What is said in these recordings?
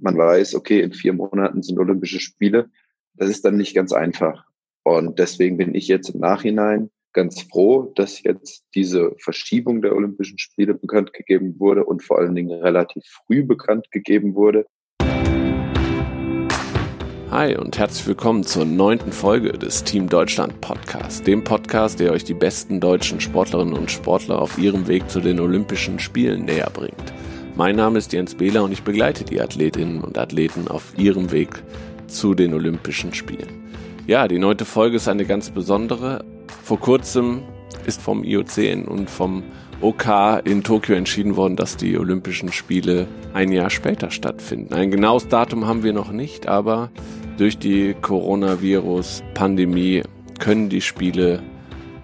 man weiß, okay, in vier Monaten sind Olympische Spiele. Das ist dann nicht ganz einfach. Und deswegen bin ich jetzt im Nachhinein ganz froh, dass jetzt diese Verschiebung der Olympischen Spiele bekannt gegeben wurde und vor allen Dingen relativ früh bekannt gegeben wurde. Hi und herzlich willkommen zur neunten Folge des Team Deutschland Podcast, dem Podcast, der euch die besten deutschen Sportlerinnen und Sportler auf ihrem Weg zu den Olympischen Spielen näher bringt. Mein Name ist Jens Behler und ich begleite die Athletinnen und Athleten auf ihrem Weg zu den Olympischen Spielen. Ja, die neunte Folge ist eine ganz besondere. Vor kurzem ist vom IOC und vom OK in Tokio entschieden worden, dass die Olympischen Spiele ein Jahr später stattfinden. Ein genaues Datum haben wir noch nicht, aber durch die Coronavirus-Pandemie können die Spiele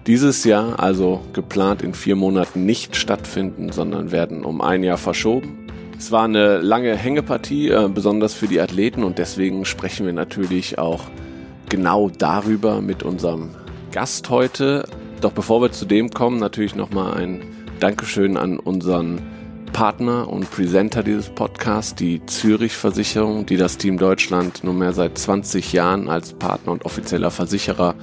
dieses Jahr, also geplant in vier Monaten, nicht stattfinden, sondern werden um ein Jahr verschoben. Es war eine lange Hängepartie, äh, besonders für die Athleten und deswegen sprechen wir natürlich auch genau darüber mit unserem Gast heute. Doch bevor wir zu dem kommen, natürlich nochmal ein Dankeschön an unseren Partner und Presenter dieses Podcasts, die Zürich Versicherung, die das Team Deutschland nunmehr seit 20 Jahren als Partner und offizieller Versicherer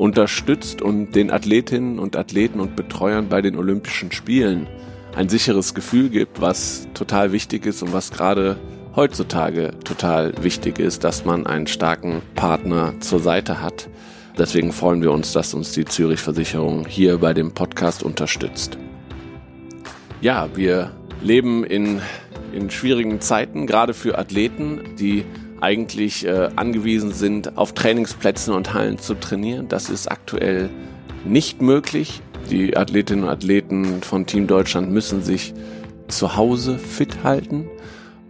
unterstützt und den Athletinnen und Athleten und Betreuern bei den Olympischen Spielen ein sicheres Gefühl gibt, was total wichtig ist und was gerade heutzutage total wichtig ist, dass man einen starken Partner zur Seite hat. Deswegen freuen wir uns, dass uns die Zürich Versicherung hier bei dem Podcast unterstützt. Ja, wir leben in, in schwierigen Zeiten, gerade für Athleten, die eigentlich äh, angewiesen sind, auf Trainingsplätzen und Hallen zu trainieren. Das ist aktuell nicht möglich. Die Athletinnen und Athleten von Team Deutschland müssen sich zu Hause fit halten,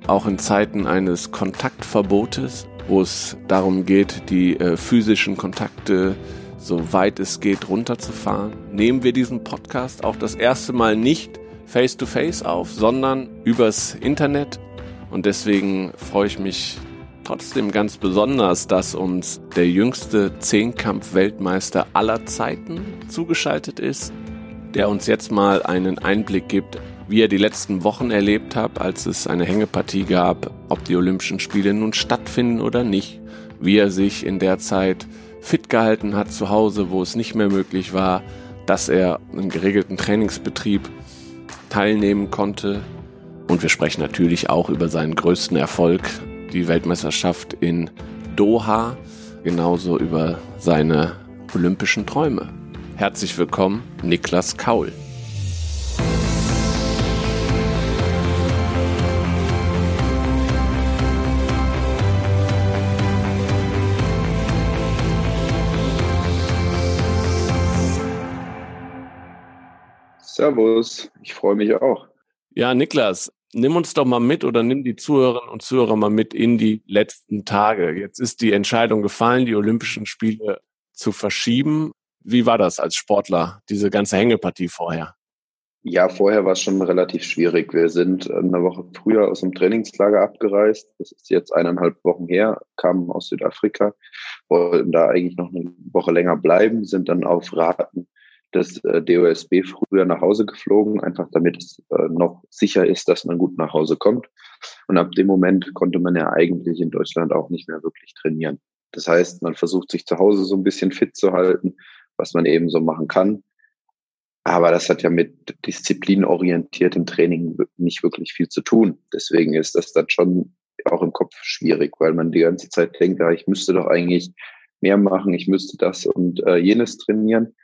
auch in Zeiten eines Kontaktverbotes, wo es darum geht, die äh, physischen Kontakte so weit es geht runterzufahren. Nehmen wir diesen Podcast auch das erste Mal nicht face-to-face -face auf, sondern übers Internet. Und deswegen freue ich mich trotzdem ganz besonders, dass uns der jüngste Zehnkampf-Weltmeister aller Zeiten zugeschaltet ist, der uns jetzt mal einen Einblick gibt, wie er die letzten Wochen erlebt hat, als es eine Hängepartie gab, ob die Olympischen Spiele nun stattfinden oder nicht, wie er sich in der Zeit fit gehalten hat zu Hause, wo es nicht mehr möglich war, dass er einen geregelten Trainingsbetrieb teilnehmen konnte. Und wir sprechen natürlich auch über seinen größten Erfolg, die Weltmeisterschaft in Doha, genauso über seine olympischen Träume. Herzlich willkommen, Niklas Kaul. Servus, ich freue mich auch. Ja, Niklas, nimm uns doch mal mit oder nimm die Zuhörerinnen und Zuhörer mal mit in die letzten Tage. Jetzt ist die Entscheidung gefallen, die Olympischen Spiele zu verschieben. Wie war das als Sportler, diese ganze Hängepartie vorher? Ja, vorher war es schon relativ schwierig. Wir sind eine Woche früher aus dem Trainingslager abgereist. Das ist jetzt eineinhalb Wochen her, kamen aus Südafrika, wollten da eigentlich noch eine Woche länger bleiben, sind dann auf Raten des äh, DOSB früher nach Hause geflogen, einfach damit es äh, noch sicher ist, dass man gut nach Hause kommt. Und ab dem Moment konnte man ja eigentlich in Deutschland auch nicht mehr wirklich trainieren. Das heißt, man versucht sich zu Hause so ein bisschen fit zu halten, was man eben so machen kann. Aber das hat ja mit disziplinorientiertem Training nicht wirklich viel zu tun. Deswegen ist das dann schon auch im Kopf schwierig, weil man die ganze Zeit denkt, ja, ich müsste doch eigentlich mehr machen, ich müsste das und äh, jenes trainieren.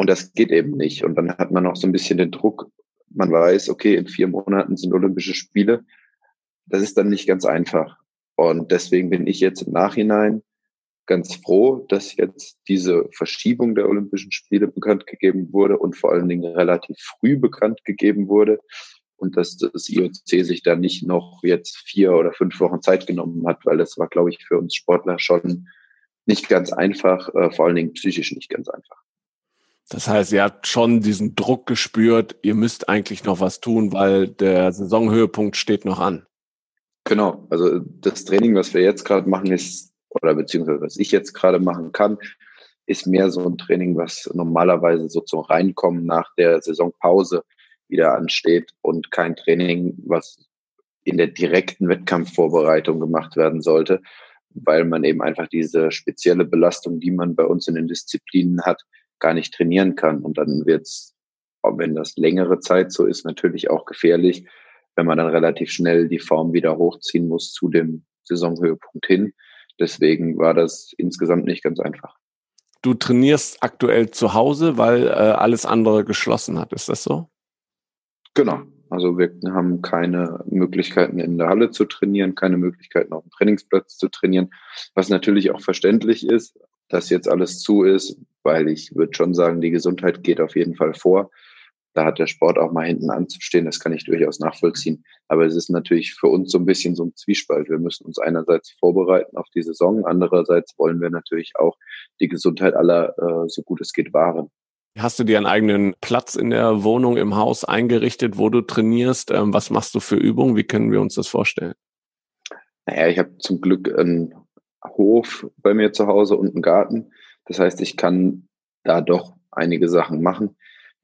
Und das geht eben nicht. Und dann hat man auch so ein bisschen den Druck, man weiß, okay, in vier Monaten sind Olympische Spiele. Das ist dann nicht ganz einfach. Und deswegen bin ich jetzt im Nachhinein ganz froh, dass jetzt diese Verschiebung der Olympischen Spiele bekannt gegeben wurde und vor allen Dingen relativ früh bekannt gegeben wurde und dass das IOC sich da nicht noch jetzt vier oder fünf Wochen Zeit genommen hat, weil das war, glaube ich, für uns Sportler schon nicht ganz einfach, äh, vor allen Dingen psychisch nicht ganz einfach. Das heißt, ihr habt schon diesen Druck gespürt, ihr müsst eigentlich noch was tun, weil der Saisonhöhepunkt steht noch an. Genau, also das Training, was wir jetzt gerade machen, ist, oder beziehungsweise was ich jetzt gerade machen kann, ist mehr so ein Training, was normalerweise so zum Reinkommen nach der Saisonpause wieder ansteht und kein Training, was in der direkten Wettkampfvorbereitung gemacht werden sollte, weil man eben einfach diese spezielle Belastung, die man bei uns in den Disziplinen hat, gar nicht trainieren kann. Und dann wird's, wenn das längere Zeit so ist, natürlich auch gefährlich, wenn man dann relativ schnell die Form wieder hochziehen muss zu dem Saisonhöhepunkt hin. Deswegen war das insgesamt nicht ganz einfach. Du trainierst aktuell zu Hause, weil äh, alles andere geschlossen hat. Ist das so? Genau. Also wir haben keine Möglichkeiten in der Halle zu trainieren, keine Möglichkeiten auf dem Trainingsplatz zu trainieren, was natürlich auch verständlich ist, dass jetzt alles zu ist, weil ich würde schon sagen, die Gesundheit geht auf jeden Fall vor. Da hat der Sport auch mal hinten anzustehen, das kann ich durchaus nachvollziehen. Aber es ist natürlich für uns so ein bisschen so ein Zwiespalt. Wir müssen uns einerseits vorbereiten auf die Saison, andererseits wollen wir natürlich auch die Gesundheit aller äh, so gut es geht wahren. Hast du dir einen eigenen Platz in der Wohnung, im Haus eingerichtet, wo du trainierst? Ähm, was machst du für Übungen? Wie können wir uns das vorstellen? Naja, ich habe zum Glück einen Hof bei mir zu Hause und einen Garten. Das heißt, ich kann da doch einige Sachen machen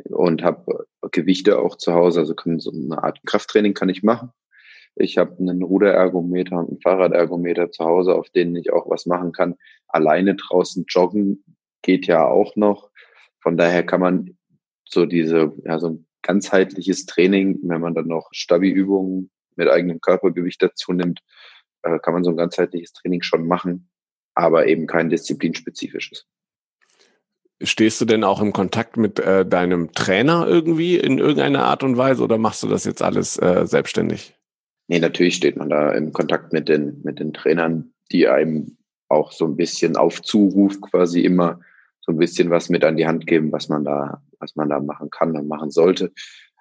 und habe Gewichte auch zu Hause. Also kann so eine Art Krafttraining kann ich machen. Ich habe einen Ruderergometer und einen Fahrradergometer zu Hause, auf denen ich auch was machen kann. Alleine draußen joggen geht ja auch noch. Von daher kann man so diese, ja, so ein ganzheitliches Training, wenn man dann noch Stabi-Übungen mit eigenem Körpergewicht dazu nimmt, äh, kann man so ein ganzheitliches Training schon machen, aber eben kein disziplinspezifisches. Stehst du denn auch im Kontakt mit äh, deinem Trainer irgendwie in irgendeiner Art und Weise oder machst du das jetzt alles äh, selbstständig? Nee, natürlich steht man da im Kontakt mit den, mit den Trainern, die einem auch so ein bisschen auf Zuruf quasi immer so ein bisschen was mit an die Hand geben, was man da, was man da machen kann und machen sollte.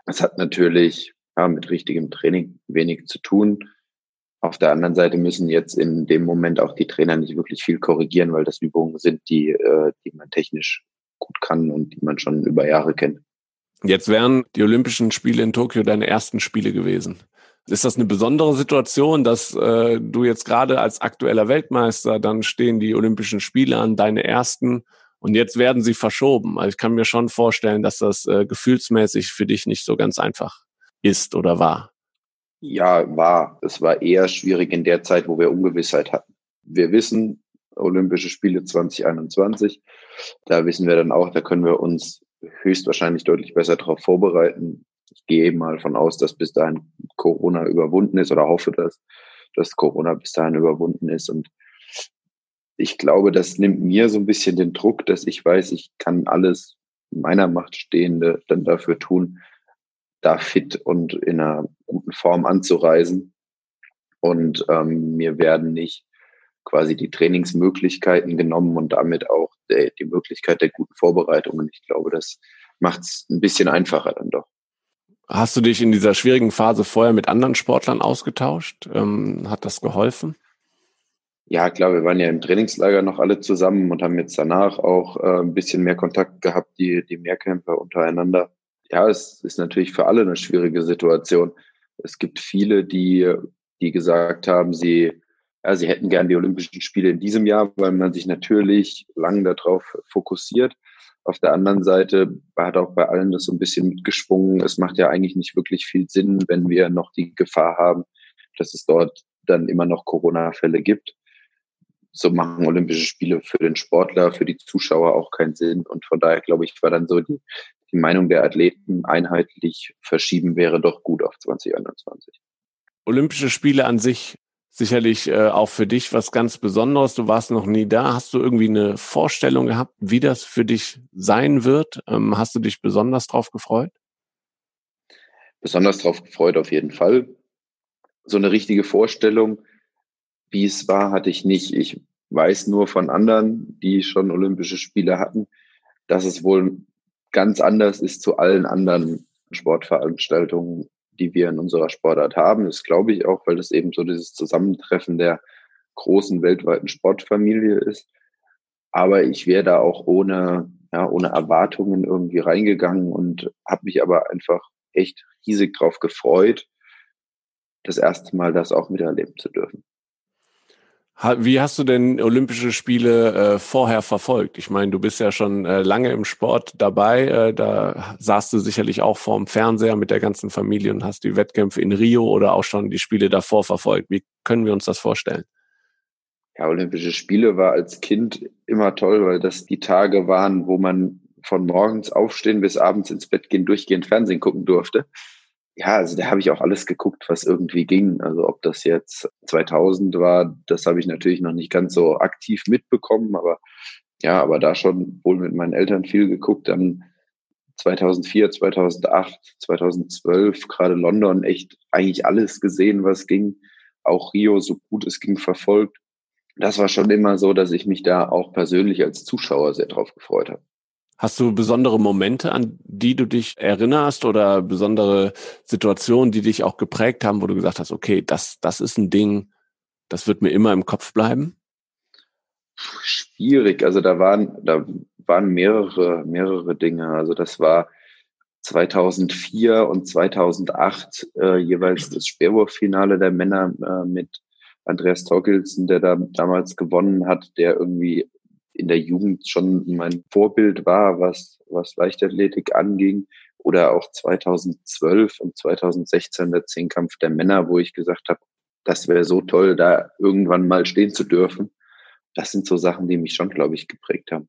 Das hat natürlich ja, mit richtigem Training wenig zu tun. Auf der anderen Seite müssen jetzt in dem Moment auch die Trainer nicht wirklich viel korrigieren, weil das Übungen sind, die, äh, die man technisch gut kann und die man schon über Jahre kennt. Jetzt wären die Olympischen Spiele in Tokio deine ersten Spiele gewesen. Ist das eine besondere Situation, dass äh, du jetzt gerade als aktueller Weltmeister, dann stehen die Olympischen Spiele an, deine ersten, und jetzt werden sie verschoben. Also ich kann mir schon vorstellen, dass das äh, gefühlsmäßig für dich nicht so ganz einfach ist oder war. Ja, war. Es war eher schwierig in der Zeit, wo wir Ungewissheit hatten. Wir wissen, Olympische Spiele 2021, da wissen wir dann auch, da können wir uns höchstwahrscheinlich deutlich besser darauf vorbereiten. Ich gehe eben mal von aus, dass bis dahin Corona überwunden ist oder hoffe, dass, dass Corona bis dahin überwunden ist und ich glaube, das nimmt mir so ein bisschen den Druck, dass ich weiß, ich kann alles in meiner Macht Stehende dann dafür tun, da fit und in einer guten Form anzureisen. Und ähm, mir werden nicht quasi die Trainingsmöglichkeiten genommen und damit auch der, die Möglichkeit der guten Vorbereitungen. Ich glaube, das macht es ein bisschen einfacher dann doch. Hast du dich in dieser schwierigen Phase vorher mit anderen Sportlern ausgetauscht? Ähm, hat das geholfen? Ja, klar, wir waren ja im Trainingslager noch alle zusammen und haben jetzt danach auch äh, ein bisschen mehr Kontakt gehabt, die, die Mehrkämpfer untereinander. Ja, es ist natürlich für alle eine schwierige Situation. Es gibt viele, die, die gesagt haben, sie, ja, sie hätten gern die Olympischen Spiele in diesem Jahr, weil man sich natürlich lang darauf fokussiert. Auf der anderen Seite hat auch bei allen das so ein bisschen mitgeschwungen. Es macht ja eigentlich nicht wirklich viel Sinn, wenn wir noch die Gefahr haben, dass es dort dann immer noch Corona-Fälle gibt so machen Olympische Spiele für den Sportler, für die Zuschauer auch keinen Sinn. Und von daher glaube ich, war dann so die, die Meinung der Athleten einheitlich verschieben wäre doch gut auf 2021. Olympische Spiele an sich sicherlich äh, auch für dich was ganz Besonderes. Du warst noch nie da. Hast du irgendwie eine Vorstellung gehabt, wie das für dich sein wird? Ähm, hast du dich besonders drauf gefreut? Besonders drauf gefreut auf jeden Fall. So eine richtige Vorstellung, wie es war, hatte ich nicht. Ich weiß nur von anderen, die schon Olympische Spiele hatten, dass es wohl ganz anders ist zu allen anderen Sportveranstaltungen, die wir in unserer Sportart haben. Das glaube ich auch, weil das eben so dieses Zusammentreffen der großen weltweiten Sportfamilie ist. Aber ich wäre da auch ohne, ja, ohne Erwartungen irgendwie reingegangen und habe mich aber einfach echt riesig drauf gefreut, das erste Mal das auch miterleben zu dürfen. Wie hast du denn Olympische Spiele äh, vorher verfolgt? Ich meine, du bist ja schon äh, lange im Sport dabei. Äh, da saßt du sicherlich auch vorm Fernseher mit der ganzen Familie und hast die Wettkämpfe in Rio oder auch schon die Spiele davor verfolgt. Wie können wir uns das vorstellen? Ja, Olympische Spiele war als Kind immer toll, weil das die Tage waren, wo man von morgens aufstehen bis abends ins Bett gehen, durchgehend Fernsehen gucken durfte ja, also da habe ich auch alles geguckt, was irgendwie ging. Also ob das jetzt 2000 war, das habe ich natürlich noch nicht ganz so aktiv mitbekommen, aber ja, aber da schon wohl mit meinen Eltern viel geguckt. Dann 2004, 2008, 2012, gerade London, echt eigentlich alles gesehen, was ging. Auch Rio, so gut es ging, verfolgt. Das war schon immer so, dass ich mich da auch persönlich als Zuschauer sehr drauf gefreut habe. Hast du besondere Momente, an die du dich erinnerst oder besondere Situationen, die dich auch geprägt haben, wo du gesagt hast, okay, das, das ist ein Ding, das wird mir immer im Kopf bleiben? Schwierig. Also da waren, da waren mehrere, mehrere Dinge. Also das war 2004 und 2008 äh, jeweils das Speerwurffinale der Männer äh, mit Andreas Torkelsen, der da damals gewonnen hat, der irgendwie in der Jugend schon mein Vorbild war, was, was Leichtathletik anging. Oder auch 2012 und 2016 der Zehnkampf der Männer, wo ich gesagt habe, das wäre so toll, da irgendwann mal stehen zu dürfen. Das sind so Sachen, die mich schon, glaube ich, geprägt haben.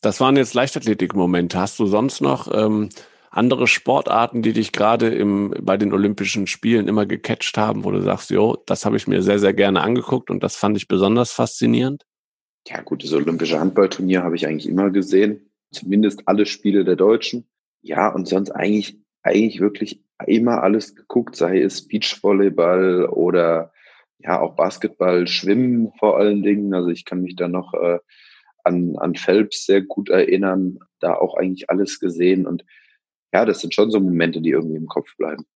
Das waren jetzt Leichtathletik-Momente. Hast du sonst noch ähm, andere Sportarten, die dich gerade im, bei den Olympischen Spielen immer gecatcht haben, wo du sagst, jo, das habe ich mir sehr, sehr gerne angeguckt und das fand ich besonders faszinierend? Ja, gut, das Olympische Handballturnier habe ich eigentlich immer gesehen. Zumindest alle Spiele der Deutschen. Ja, und sonst eigentlich, eigentlich wirklich immer alles geguckt, sei es Beachvolleyball oder ja, auch Basketball, Schwimmen vor allen Dingen. Also ich kann mich da noch äh, an, an Phelps sehr gut erinnern, da auch eigentlich alles gesehen. Und ja, das sind schon so Momente, die irgendwie im Kopf bleiben.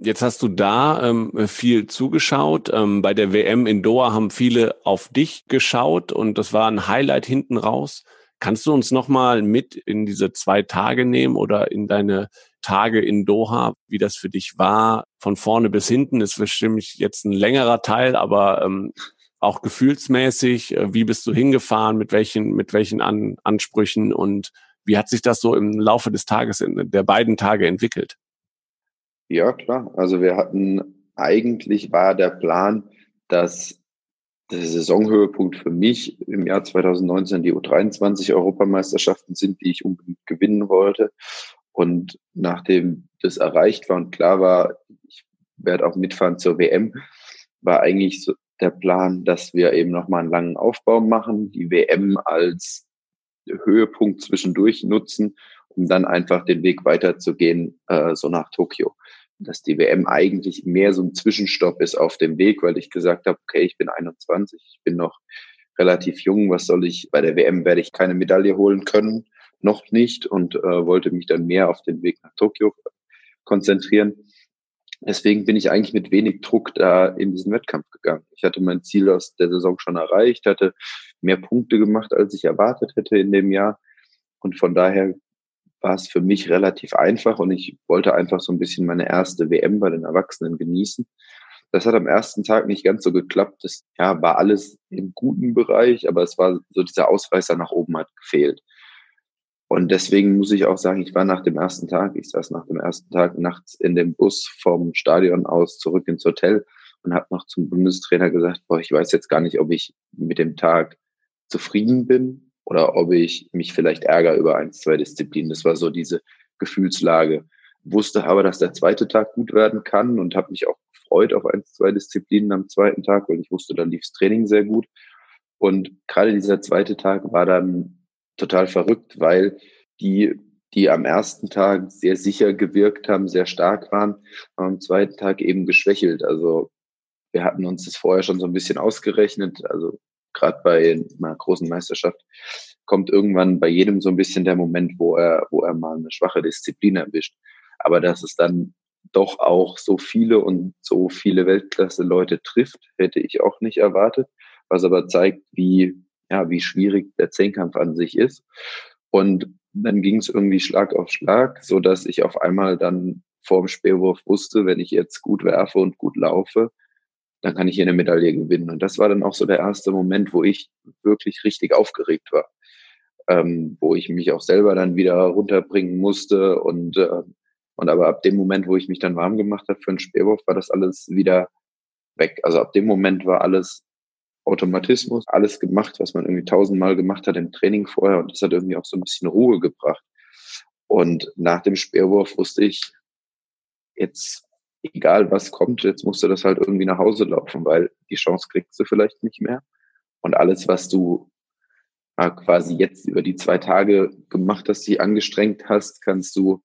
Jetzt hast du da ähm, viel zugeschaut. Ähm, bei der WM in Doha haben viele auf dich geschaut und das war ein Highlight hinten raus. Kannst du uns nochmal mit in diese zwei Tage nehmen oder in deine Tage in Doha, wie das für dich war, von vorne bis hinten? Ist bestimmt jetzt ein längerer Teil, aber ähm, auch gefühlsmäßig. Äh, wie bist du hingefahren? Mit welchen, mit welchen An Ansprüchen und wie hat sich das so im Laufe des Tages, der beiden Tage entwickelt? Ja, klar. Also wir hatten, eigentlich war der Plan, dass der Saisonhöhepunkt für mich im Jahr 2019 die U23 Europameisterschaften sind, die ich unbedingt gewinnen wollte. Und nachdem das erreicht war und klar war, ich werde auch mitfahren zur WM, war eigentlich so der Plan, dass wir eben nochmal einen langen Aufbau machen, die WM als Höhepunkt zwischendurch nutzen, um dann einfach den Weg weiterzugehen, äh, so nach Tokio dass die WM eigentlich mehr so ein Zwischenstopp ist auf dem Weg, weil ich gesagt habe, okay, ich bin 21, ich bin noch relativ jung, was soll ich, bei der WM werde ich keine Medaille holen können, noch nicht und äh, wollte mich dann mehr auf den Weg nach Tokio konzentrieren. Deswegen bin ich eigentlich mit wenig Druck da in diesen Wettkampf gegangen. Ich hatte mein Ziel aus der Saison schon erreicht, hatte mehr Punkte gemacht, als ich erwartet hätte in dem Jahr. Und von daher war es für mich relativ einfach und ich wollte einfach so ein bisschen meine erste WM bei den Erwachsenen genießen. Das hat am ersten Tag nicht ganz so geklappt. Das ja, war alles im guten Bereich, aber es war so dieser Ausreißer nach oben hat gefehlt. Und deswegen muss ich auch sagen, ich war nach dem ersten Tag, ich saß nach dem ersten Tag nachts in dem Bus vom Stadion aus zurück ins Hotel und habe noch zum Bundestrainer gesagt, boah, ich weiß jetzt gar nicht, ob ich mit dem Tag zufrieden bin oder ob ich mich vielleicht ärgere über ein, zwei Disziplinen. Das war so diese Gefühlslage. Wusste aber, dass der zweite Tag gut werden kann und habe mich auch gefreut auf ein, zwei Disziplinen am zweiten Tag, weil ich wusste, da lief das Training sehr gut. Und gerade dieser zweite Tag war dann total verrückt, weil die, die am ersten Tag sehr sicher gewirkt haben, sehr stark waren, am zweiten Tag eben geschwächelt. Also wir hatten uns das vorher schon so ein bisschen ausgerechnet. Also gerade bei einer großen Meisterschaft kommt irgendwann bei jedem so ein bisschen der Moment, wo er, wo er mal eine schwache Disziplin erwischt. Aber dass es dann doch auch so viele und so viele Weltklasse-Leute trifft, hätte ich auch nicht erwartet, was aber zeigt, wie, ja, wie schwierig der Zehnkampf an sich ist. Und dann ging es irgendwie Schlag auf Schlag, so dass ich auf einmal dann vor dem Speerwurf wusste, wenn ich jetzt gut werfe und gut laufe, dann kann ich hier eine Medaille gewinnen. Und das war dann auch so der erste Moment, wo ich wirklich richtig aufgeregt war. Ähm, wo ich mich auch selber dann wieder runterbringen musste und äh, und aber ab dem Moment, wo ich mich dann warm gemacht habe für einen Speerwurf, war das alles wieder weg. Also ab dem Moment war alles Automatismus, alles gemacht, was man irgendwie tausendmal gemacht hat im Training vorher und das hat irgendwie auch so ein bisschen Ruhe gebracht. Und nach dem Speerwurf wusste ich, jetzt egal was kommt, jetzt musst du das halt irgendwie nach Hause laufen, weil die Chance kriegst du vielleicht nicht mehr. Und alles, was du äh, quasi jetzt über die zwei Tage gemacht hast, die angestrengt hast, kannst du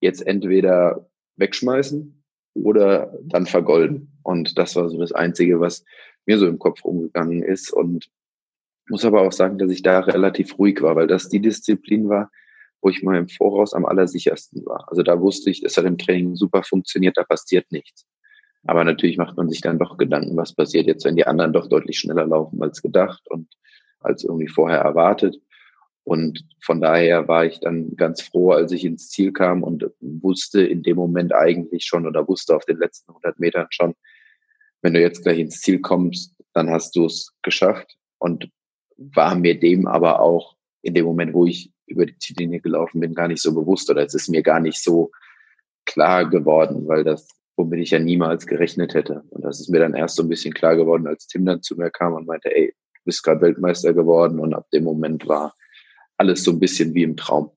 jetzt entweder wegschmeißen oder dann vergolden. Und das war so das Einzige, was mir so im Kopf rumgegangen ist. Und muss aber auch sagen, dass ich da relativ ruhig war, weil das die Disziplin war, wo ich mal im Voraus am allersichersten war. Also da wusste ich, es hat im Training super funktioniert, da passiert nichts. Aber natürlich macht man sich dann doch Gedanken, was passiert jetzt, wenn die anderen doch deutlich schneller laufen als gedacht und als irgendwie vorher erwartet. Und von daher war ich dann ganz froh, als ich ins Ziel kam und wusste in dem Moment eigentlich schon oder wusste auf den letzten 100 Metern schon, wenn du jetzt gleich ins Ziel kommst, dann hast du es geschafft und war mir dem aber auch in dem Moment, wo ich über die Ziellinie gelaufen bin, gar nicht so bewusst oder es ist mir gar nicht so klar geworden, weil das, womit ich ja niemals gerechnet hätte. Und das ist mir dann erst so ein bisschen klar geworden, als Tim dann zu mir kam und meinte, ey, du bist gerade Weltmeister geworden und ab dem Moment war alles so ein bisschen wie im Traum.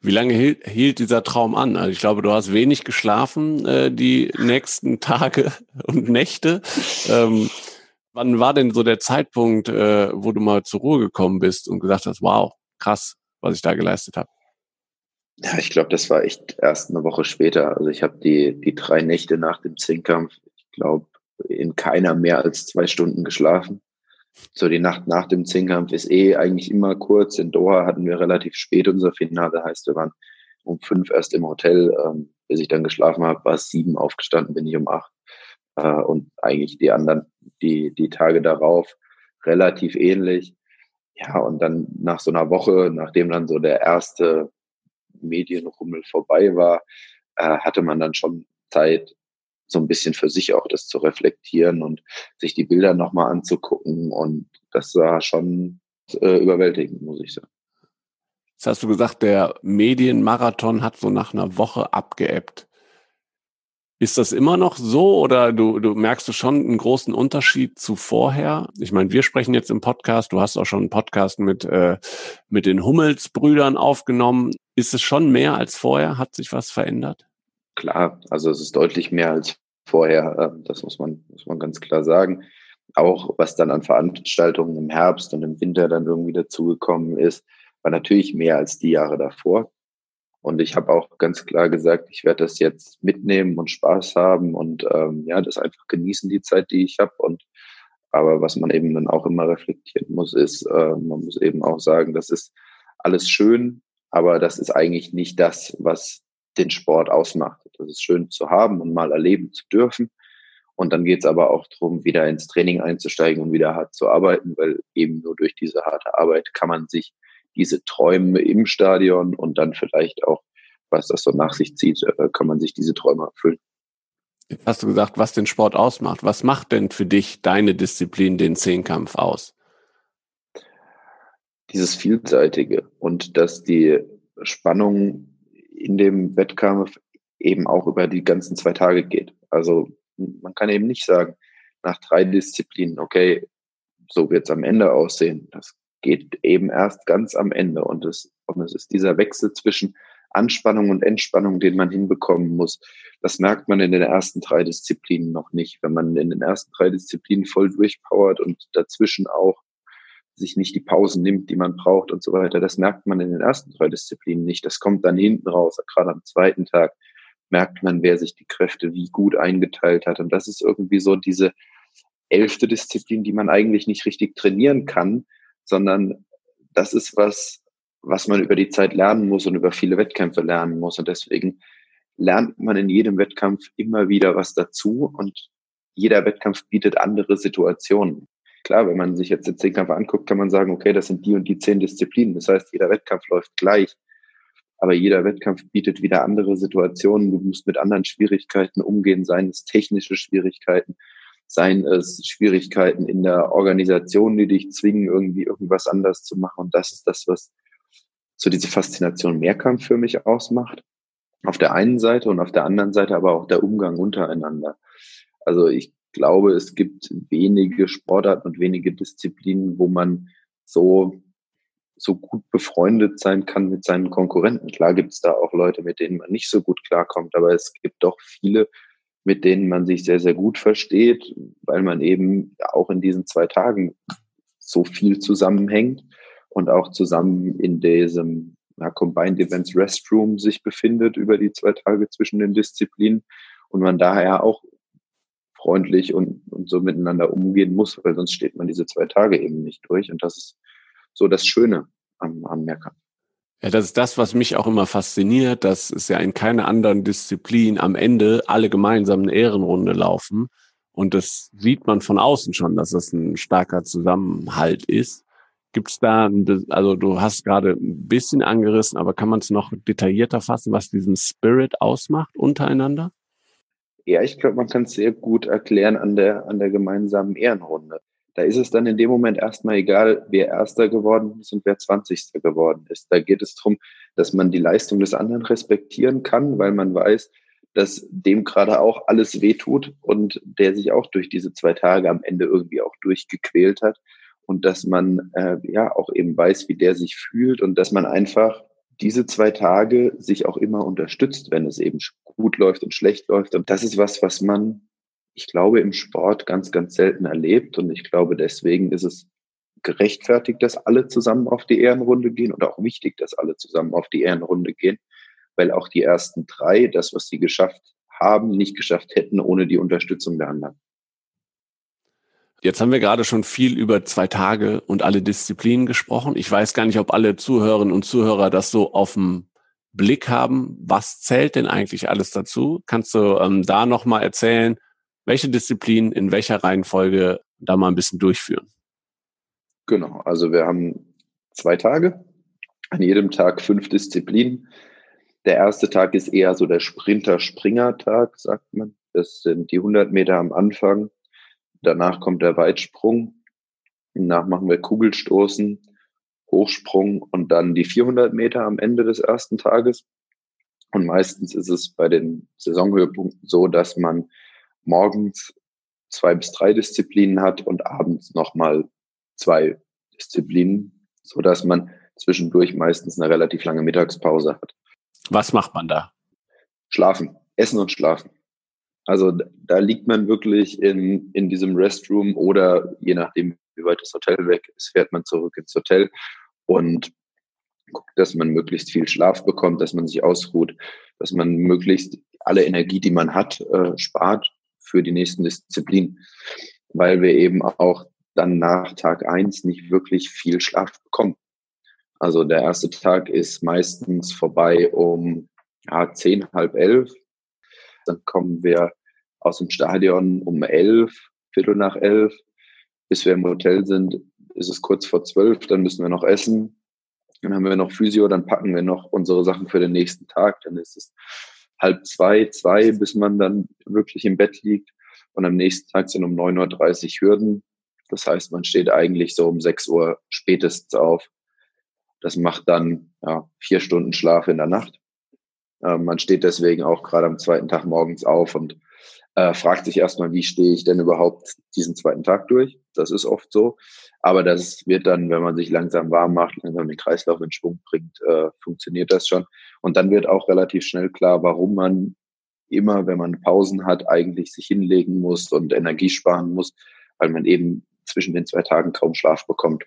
Wie lange hielt, dieser Traum an? Also ich glaube, du hast wenig geschlafen äh, die nächsten Tage und Nächte. Ähm, wann war denn so der Zeitpunkt, äh, wo du mal zur Ruhe gekommen bist und gesagt hast, wow, krass, was ich da geleistet habe? Ja, ich glaube, das war echt erst eine Woche später. Also ich habe die, die drei Nächte nach dem Zinkkampf, ich glaube, in keiner mehr als zwei Stunden geschlafen. So die Nacht nach dem Zehnkampf ist eh eigentlich immer kurz. In Doha hatten wir relativ spät unser Finale, heißt wir waren um fünf erst im Hotel. Ähm, bis ich dann geschlafen habe, war es sieben aufgestanden, bin ich um acht. Äh, und eigentlich die anderen, die, die Tage darauf relativ ähnlich. Ja, und dann nach so einer Woche, nachdem dann so der erste Medienrummel vorbei war, äh, hatte man dann schon Zeit, so ein bisschen für sich auch das zu reflektieren und sich die Bilder nochmal anzugucken. Und das war schon äh, überwältigend, muss ich sagen. Jetzt hast du gesagt, der Medienmarathon hat so nach einer Woche abgeebbt. Ist das immer noch so oder du, du merkst du schon einen großen Unterschied zu vorher? Ich meine, wir sprechen jetzt im Podcast, du hast auch schon einen Podcast mit, äh, mit den Hummels-Brüdern aufgenommen. Ist es schon mehr als vorher? Hat sich was verändert? klar, also es ist deutlich mehr als vorher, ähm, das muss man, muss man ganz klar sagen. Auch was dann an Veranstaltungen im Herbst und im Winter dann irgendwie dazugekommen ist, war natürlich mehr als die Jahre davor. Und ich habe auch ganz klar gesagt, ich werde das jetzt mitnehmen und Spaß haben und ähm, ja, das einfach genießen, die Zeit, die ich habe. Und aber was man eben dann auch immer reflektieren muss, ist, äh, man muss eben auch sagen, das ist alles schön, aber das ist eigentlich nicht das, was den Sport ausmacht. Das ist schön zu haben und mal erleben zu dürfen. Und dann geht es aber auch darum, wieder ins Training einzusteigen und wieder hart zu arbeiten, weil eben nur durch diese harte Arbeit kann man sich diese Träume im Stadion und dann vielleicht auch, was das so nach sich zieht, äh, kann man sich diese Träume erfüllen. Jetzt hast du gesagt, was den Sport ausmacht. Was macht denn für dich deine Disziplin, den Zehnkampf aus? Dieses Vielseitige und dass die Spannung in dem Wettkampf eben auch über die ganzen zwei Tage geht. Also man kann eben nicht sagen, nach drei Disziplinen, okay, so wird es am Ende aussehen. Das geht eben erst ganz am Ende. Und es, und es ist dieser Wechsel zwischen Anspannung und Entspannung, den man hinbekommen muss. Das merkt man in den ersten drei Disziplinen noch nicht. Wenn man in den ersten drei Disziplinen voll durchpowert und dazwischen auch sich nicht die Pausen nimmt, die man braucht und so weiter. Das merkt man in den ersten drei Disziplinen nicht. Das kommt dann hinten raus. Gerade am zweiten Tag merkt man, wer sich die Kräfte wie gut eingeteilt hat. Und das ist irgendwie so diese elfte Disziplin, die man eigentlich nicht richtig trainieren kann, sondern das ist was, was man über die Zeit lernen muss und über viele Wettkämpfe lernen muss. Und deswegen lernt man in jedem Wettkampf immer wieder was dazu und jeder Wettkampf bietet andere Situationen klar, wenn man sich jetzt den Zehnkampf anguckt, kann man sagen, okay, das sind die und die zehn Disziplinen. Das heißt, jeder Wettkampf läuft gleich. Aber jeder Wettkampf bietet wieder andere Situationen. Du musst mit anderen Schwierigkeiten umgehen, seien es technische Schwierigkeiten, seien es Schwierigkeiten in der Organisation, die dich zwingen, irgendwie irgendwas anders zu machen. Und das ist das, was so diese Faszination Mehrkampf für mich ausmacht. Auf der einen Seite und auf der anderen Seite aber auch der Umgang untereinander. Also ich glaube, es gibt wenige Sportarten und wenige Disziplinen, wo man so so gut befreundet sein kann mit seinen Konkurrenten. Klar gibt es da auch Leute, mit denen man nicht so gut klarkommt, aber es gibt doch viele, mit denen man sich sehr, sehr gut versteht, weil man eben auch in diesen zwei Tagen so viel zusammenhängt und auch zusammen in diesem ja, Combined Events Restroom sich befindet über die zwei Tage zwischen den Disziplinen und man daher auch freundlich und, und so miteinander umgehen muss, weil sonst steht man diese zwei Tage eben nicht durch. Und das ist so das Schöne am, am Mehrkampf. Ja, das ist das, was mich auch immer fasziniert, dass es ja in keiner anderen Disziplin am Ende alle gemeinsam eine Ehrenrunde laufen. Und das sieht man von außen schon, dass das ein starker Zusammenhalt ist. Gibt es da, also du hast gerade ein bisschen angerissen, aber kann man es noch detaillierter fassen, was diesen Spirit ausmacht untereinander? Ja, ich glaube, man kann es sehr gut erklären an der, an der gemeinsamen Ehrenrunde da ist es dann in dem Moment erstmal egal, wer Erster geworden ist und wer Zwanzigster geworden ist. Da geht es darum, dass man die Leistung des anderen respektieren kann, weil man weiß, dass dem gerade auch alles wehtut und der sich auch durch diese zwei Tage am Ende irgendwie auch durchgequält hat und dass man äh, ja auch eben weiß, wie der sich fühlt und dass man einfach diese zwei Tage sich auch immer unterstützt, wenn es eben gut läuft und schlecht läuft. Und das ist was, was man ich glaube, im Sport ganz, ganz selten erlebt. Und ich glaube, deswegen ist es gerechtfertigt, dass alle zusammen auf die Ehrenrunde gehen und auch wichtig, dass alle zusammen auf die Ehrenrunde gehen, weil auch die ersten drei, das, was sie geschafft haben, nicht geschafft hätten ohne die Unterstützung der anderen. Jetzt haben wir gerade schon viel über zwei Tage und alle Disziplinen gesprochen. Ich weiß gar nicht, ob alle Zuhörerinnen und Zuhörer das so auf dem Blick haben. Was zählt denn eigentlich alles dazu? Kannst du ähm, da nochmal erzählen, welche Disziplin in welcher Reihenfolge da mal ein bisschen durchführen. Genau, also wir haben zwei Tage, an jedem Tag fünf Disziplinen. Der erste Tag ist eher so der Sprinter-Springer-Tag, sagt man. Das sind die 100 Meter am Anfang. Danach kommt der Weitsprung. Danach machen wir Kugelstoßen, Hochsprung und dann die 400 Meter am Ende des ersten Tages. Und meistens ist es bei den Saisonhöhepunkten so, dass man morgens zwei bis drei Disziplinen hat und abends nochmal zwei Disziplinen, so dass man zwischendurch meistens eine relativ lange Mittagspause hat. Was macht man da? Schlafen, essen und schlafen. Also da liegt man wirklich in, in diesem Restroom oder je nachdem, wie weit das Hotel weg ist, fährt man zurück ins Hotel und guckt, dass man möglichst viel Schlaf bekommt, dass man sich ausruht, dass man möglichst alle Energie, die man hat, äh, spart für die nächsten Disziplinen, weil wir eben auch dann nach Tag eins nicht wirklich viel Schlaf bekommen. Also der erste Tag ist meistens vorbei um ja, zehn, halb elf. Dann kommen wir aus dem Stadion um elf, Viertel nach elf. Bis wir im Hotel sind, ist es kurz vor zwölf, dann müssen wir noch essen. Dann haben wir noch Physio, dann packen wir noch unsere Sachen für den nächsten Tag. Dann ist es halb zwei, zwei, bis man dann wirklich im Bett liegt. Und am nächsten Tag sind um 9.30 Uhr Hürden. Das heißt, man steht eigentlich so um 6 Uhr spätestens auf. Das macht dann ja, vier Stunden Schlaf in der Nacht. Äh, man steht deswegen auch gerade am zweiten Tag morgens auf und äh, fragt sich erstmal, wie stehe ich denn überhaupt diesen zweiten Tag durch? Das ist oft so. Aber das wird dann, wenn man sich langsam warm macht, langsam den Kreislauf in Schwung bringt, äh, funktioniert das schon. Und dann wird auch relativ schnell klar, warum man immer, wenn man Pausen hat, eigentlich sich hinlegen muss und Energie sparen muss, weil man eben zwischen den zwei Tagen kaum Schlaf bekommt.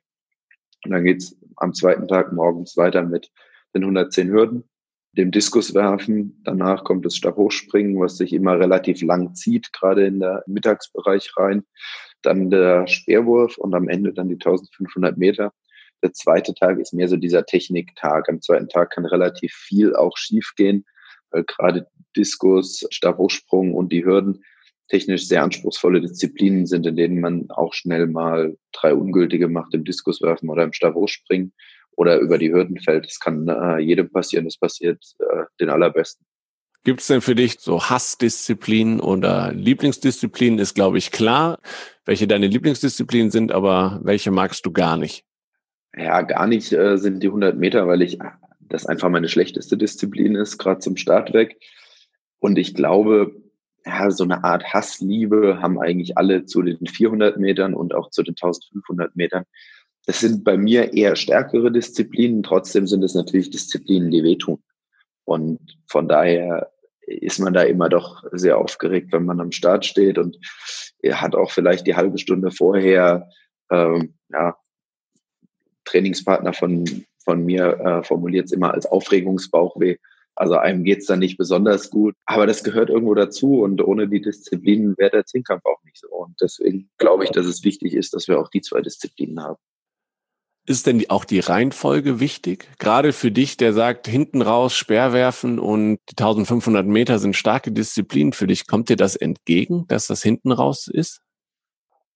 Und dann geht's am zweiten Tag morgens weiter mit den 110 Hürden dem Diskus werfen. Danach kommt das Stabhochspringen, was sich immer relativ lang zieht, gerade in der Mittagsbereich rein. Dann der Speerwurf und am Ende dann die 1500 Meter. Der zweite Tag ist mehr so dieser Techniktag. Am zweiten Tag kann relativ viel auch schiefgehen, weil gerade Diskus, Stabhochsprung und die Hürden technisch sehr anspruchsvolle Disziplinen sind, in denen man auch schnell mal drei ungültige macht im Diskuswerfen oder im Stabhochspringen oder über die Hürden fällt. Das kann äh, jedem passieren, das passiert äh, den allerbesten. Gibt es denn für dich so Hassdisziplinen oder Lieblingsdisziplinen? Ist, glaube ich, klar, welche deine Lieblingsdisziplinen sind, aber welche magst du gar nicht? Ja, gar nicht äh, sind die 100 Meter, weil ich das einfach meine schlechteste Disziplin ist, gerade zum Start weg. Und ich glaube, ja, so eine Art Hassliebe haben eigentlich alle zu den 400 Metern und auch zu den 1500 Metern. Das sind bei mir eher stärkere Disziplinen. Trotzdem sind es natürlich Disziplinen, die wehtun. Und von daher ist man da immer doch sehr aufgeregt, wenn man am Start steht und er hat auch vielleicht die halbe Stunde vorher ähm, ja, Trainingspartner von, von mir äh, formuliert es immer als Aufregungsbauchweh. Also einem geht's dann nicht besonders gut. Aber das gehört irgendwo dazu und ohne die Disziplinen wäre der Zehnkampf auch nicht so. Und deswegen glaube ich, dass es wichtig ist, dass wir auch die zwei Disziplinen haben. Ist denn auch die Reihenfolge wichtig? Gerade für dich, der sagt, hinten raus Speer werfen und die 1500 Meter sind starke Disziplinen für dich. Kommt dir das entgegen, dass das hinten raus ist?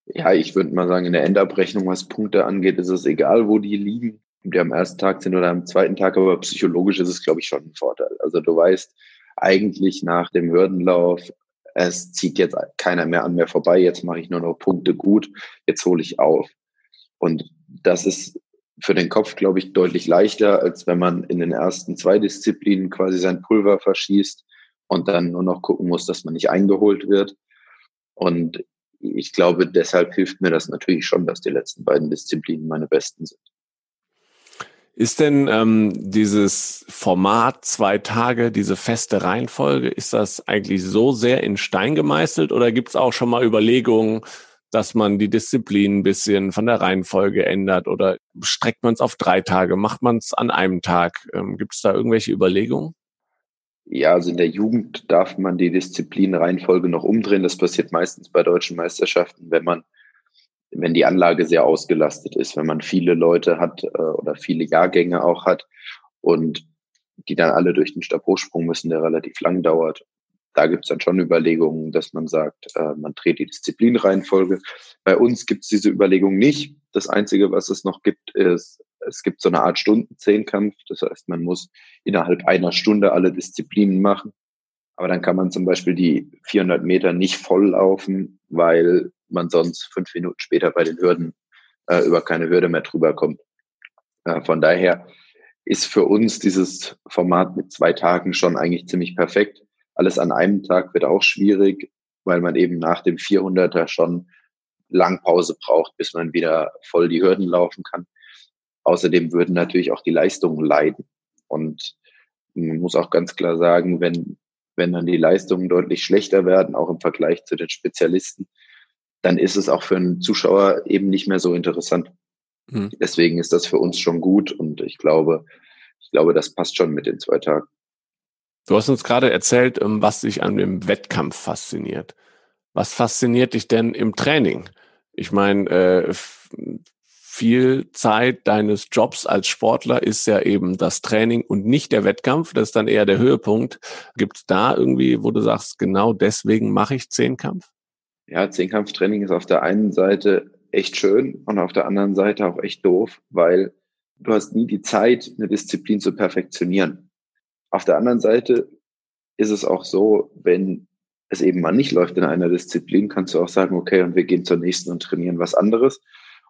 Ja, ich würde mal sagen, in der Endabrechnung, was Punkte angeht, ist es egal, wo die liegen die am ersten Tag sind oder am zweiten Tag, aber psychologisch ist es, glaube ich, schon ein Vorteil. Also du weißt eigentlich nach dem Hürdenlauf, es zieht jetzt keiner mehr an mir vorbei, jetzt mache ich nur noch Punkte gut, jetzt hole ich auf. Und das ist für den Kopf, glaube ich, deutlich leichter, als wenn man in den ersten zwei Disziplinen quasi sein Pulver verschießt und dann nur noch gucken muss, dass man nicht eingeholt wird. Und ich glaube, deshalb hilft mir das natürlich schon, dass die letzten beiden Disziplinen meine besten sind. Ist denn ähm, dieses Format zwei Tage, diese feste Reihenfolge, ist das eigentlich so sehr in Stein gemeißelt oder gibt es auch schon mal Überlegungen, dass man die Disziplin ein bisschen von der Reihenfolge ändert oder streckt man es auf drei Tage, macht man es an einem Tag? Ähm, gibt es da irgendwelche Überlegungen? Ja, also in der Jugend darf man die Disziplinreihenfolge noch umdrehen. Das passiert meistens bei deutschen Meisterschaften, wenn man wenn die Anlage sehr ausgelastet ist, wenn man viele Leute hat äh, oder viele Jahrgänge auch hat und die dann alle durch den Stabhochsprung müssen, der relativ lang dauert. Da gibt es dann schon Überlegungen, dass man sagt, äh, man dreht die Disziplinreihenfolge. Bei uns gibt es diese Überlegung nicht. Das Einzige, was es noch gibt, ist, es gibt so eine Art Stundenzehnkampf. Das heißt, man muss innerhalb einer Stunde alle Disziplinen machen. Aber dann kann man zum Beispiel die 400 Meter nicht voll laufen, weil man sonst fünf Minuten später bei den Hürden äh, über keine Hürde mehr drüber kommt. Äh, von daher ist für uns dieses Format mit zwei Tagen schon eigentlich ziemlich perfekt. Alles an einem Tag wird auch schwierig, weil man eben nach dem 400er schon lang Pause braucht, bis man wieder voll die Hürden laufen kann. Außerdem würden natürlich auch die Leistungen leiden. Und man muss auch ganz klar sagen, wenn, wenn dann die Leistungen deutlich schlechter werden, auch im Vergleich zu den Spezialisten, dann ist es auch für einen Zuschauer eben nicht mehr so interessant. Mhm. Deswegen ist das für uns schon gut und ich glaube, ich glaube, das passt schon mit den zwei Tagen. Du hast uns gerade erzählt, ähm, was dich an dem Wettkampf fasziniert. Was fasziniert dich denn im Training? Ich meine, äh, viel Zeit deines Jobs als Sportler ist ja eben das Training und nicht der Wettkampf. Das ist dann eher der Höhepunkt. Gibt es da irgendwie, wo du sagst, genau deswegen mache ich Zehnkampf? ja, Zehnkampftraining ist auf der einen Seite echt schön und auf der anderen Seite auch echt doof, weil du hast nie die Zeit, eine Disziplin zu perfektionieren. Auf der anderen Seite ist es auch so, wenn es eben mal nicht läuft in einer Disziplin, kannst du auch sagen, okay, und wir gehen zur nächsten und trainieren was anderes.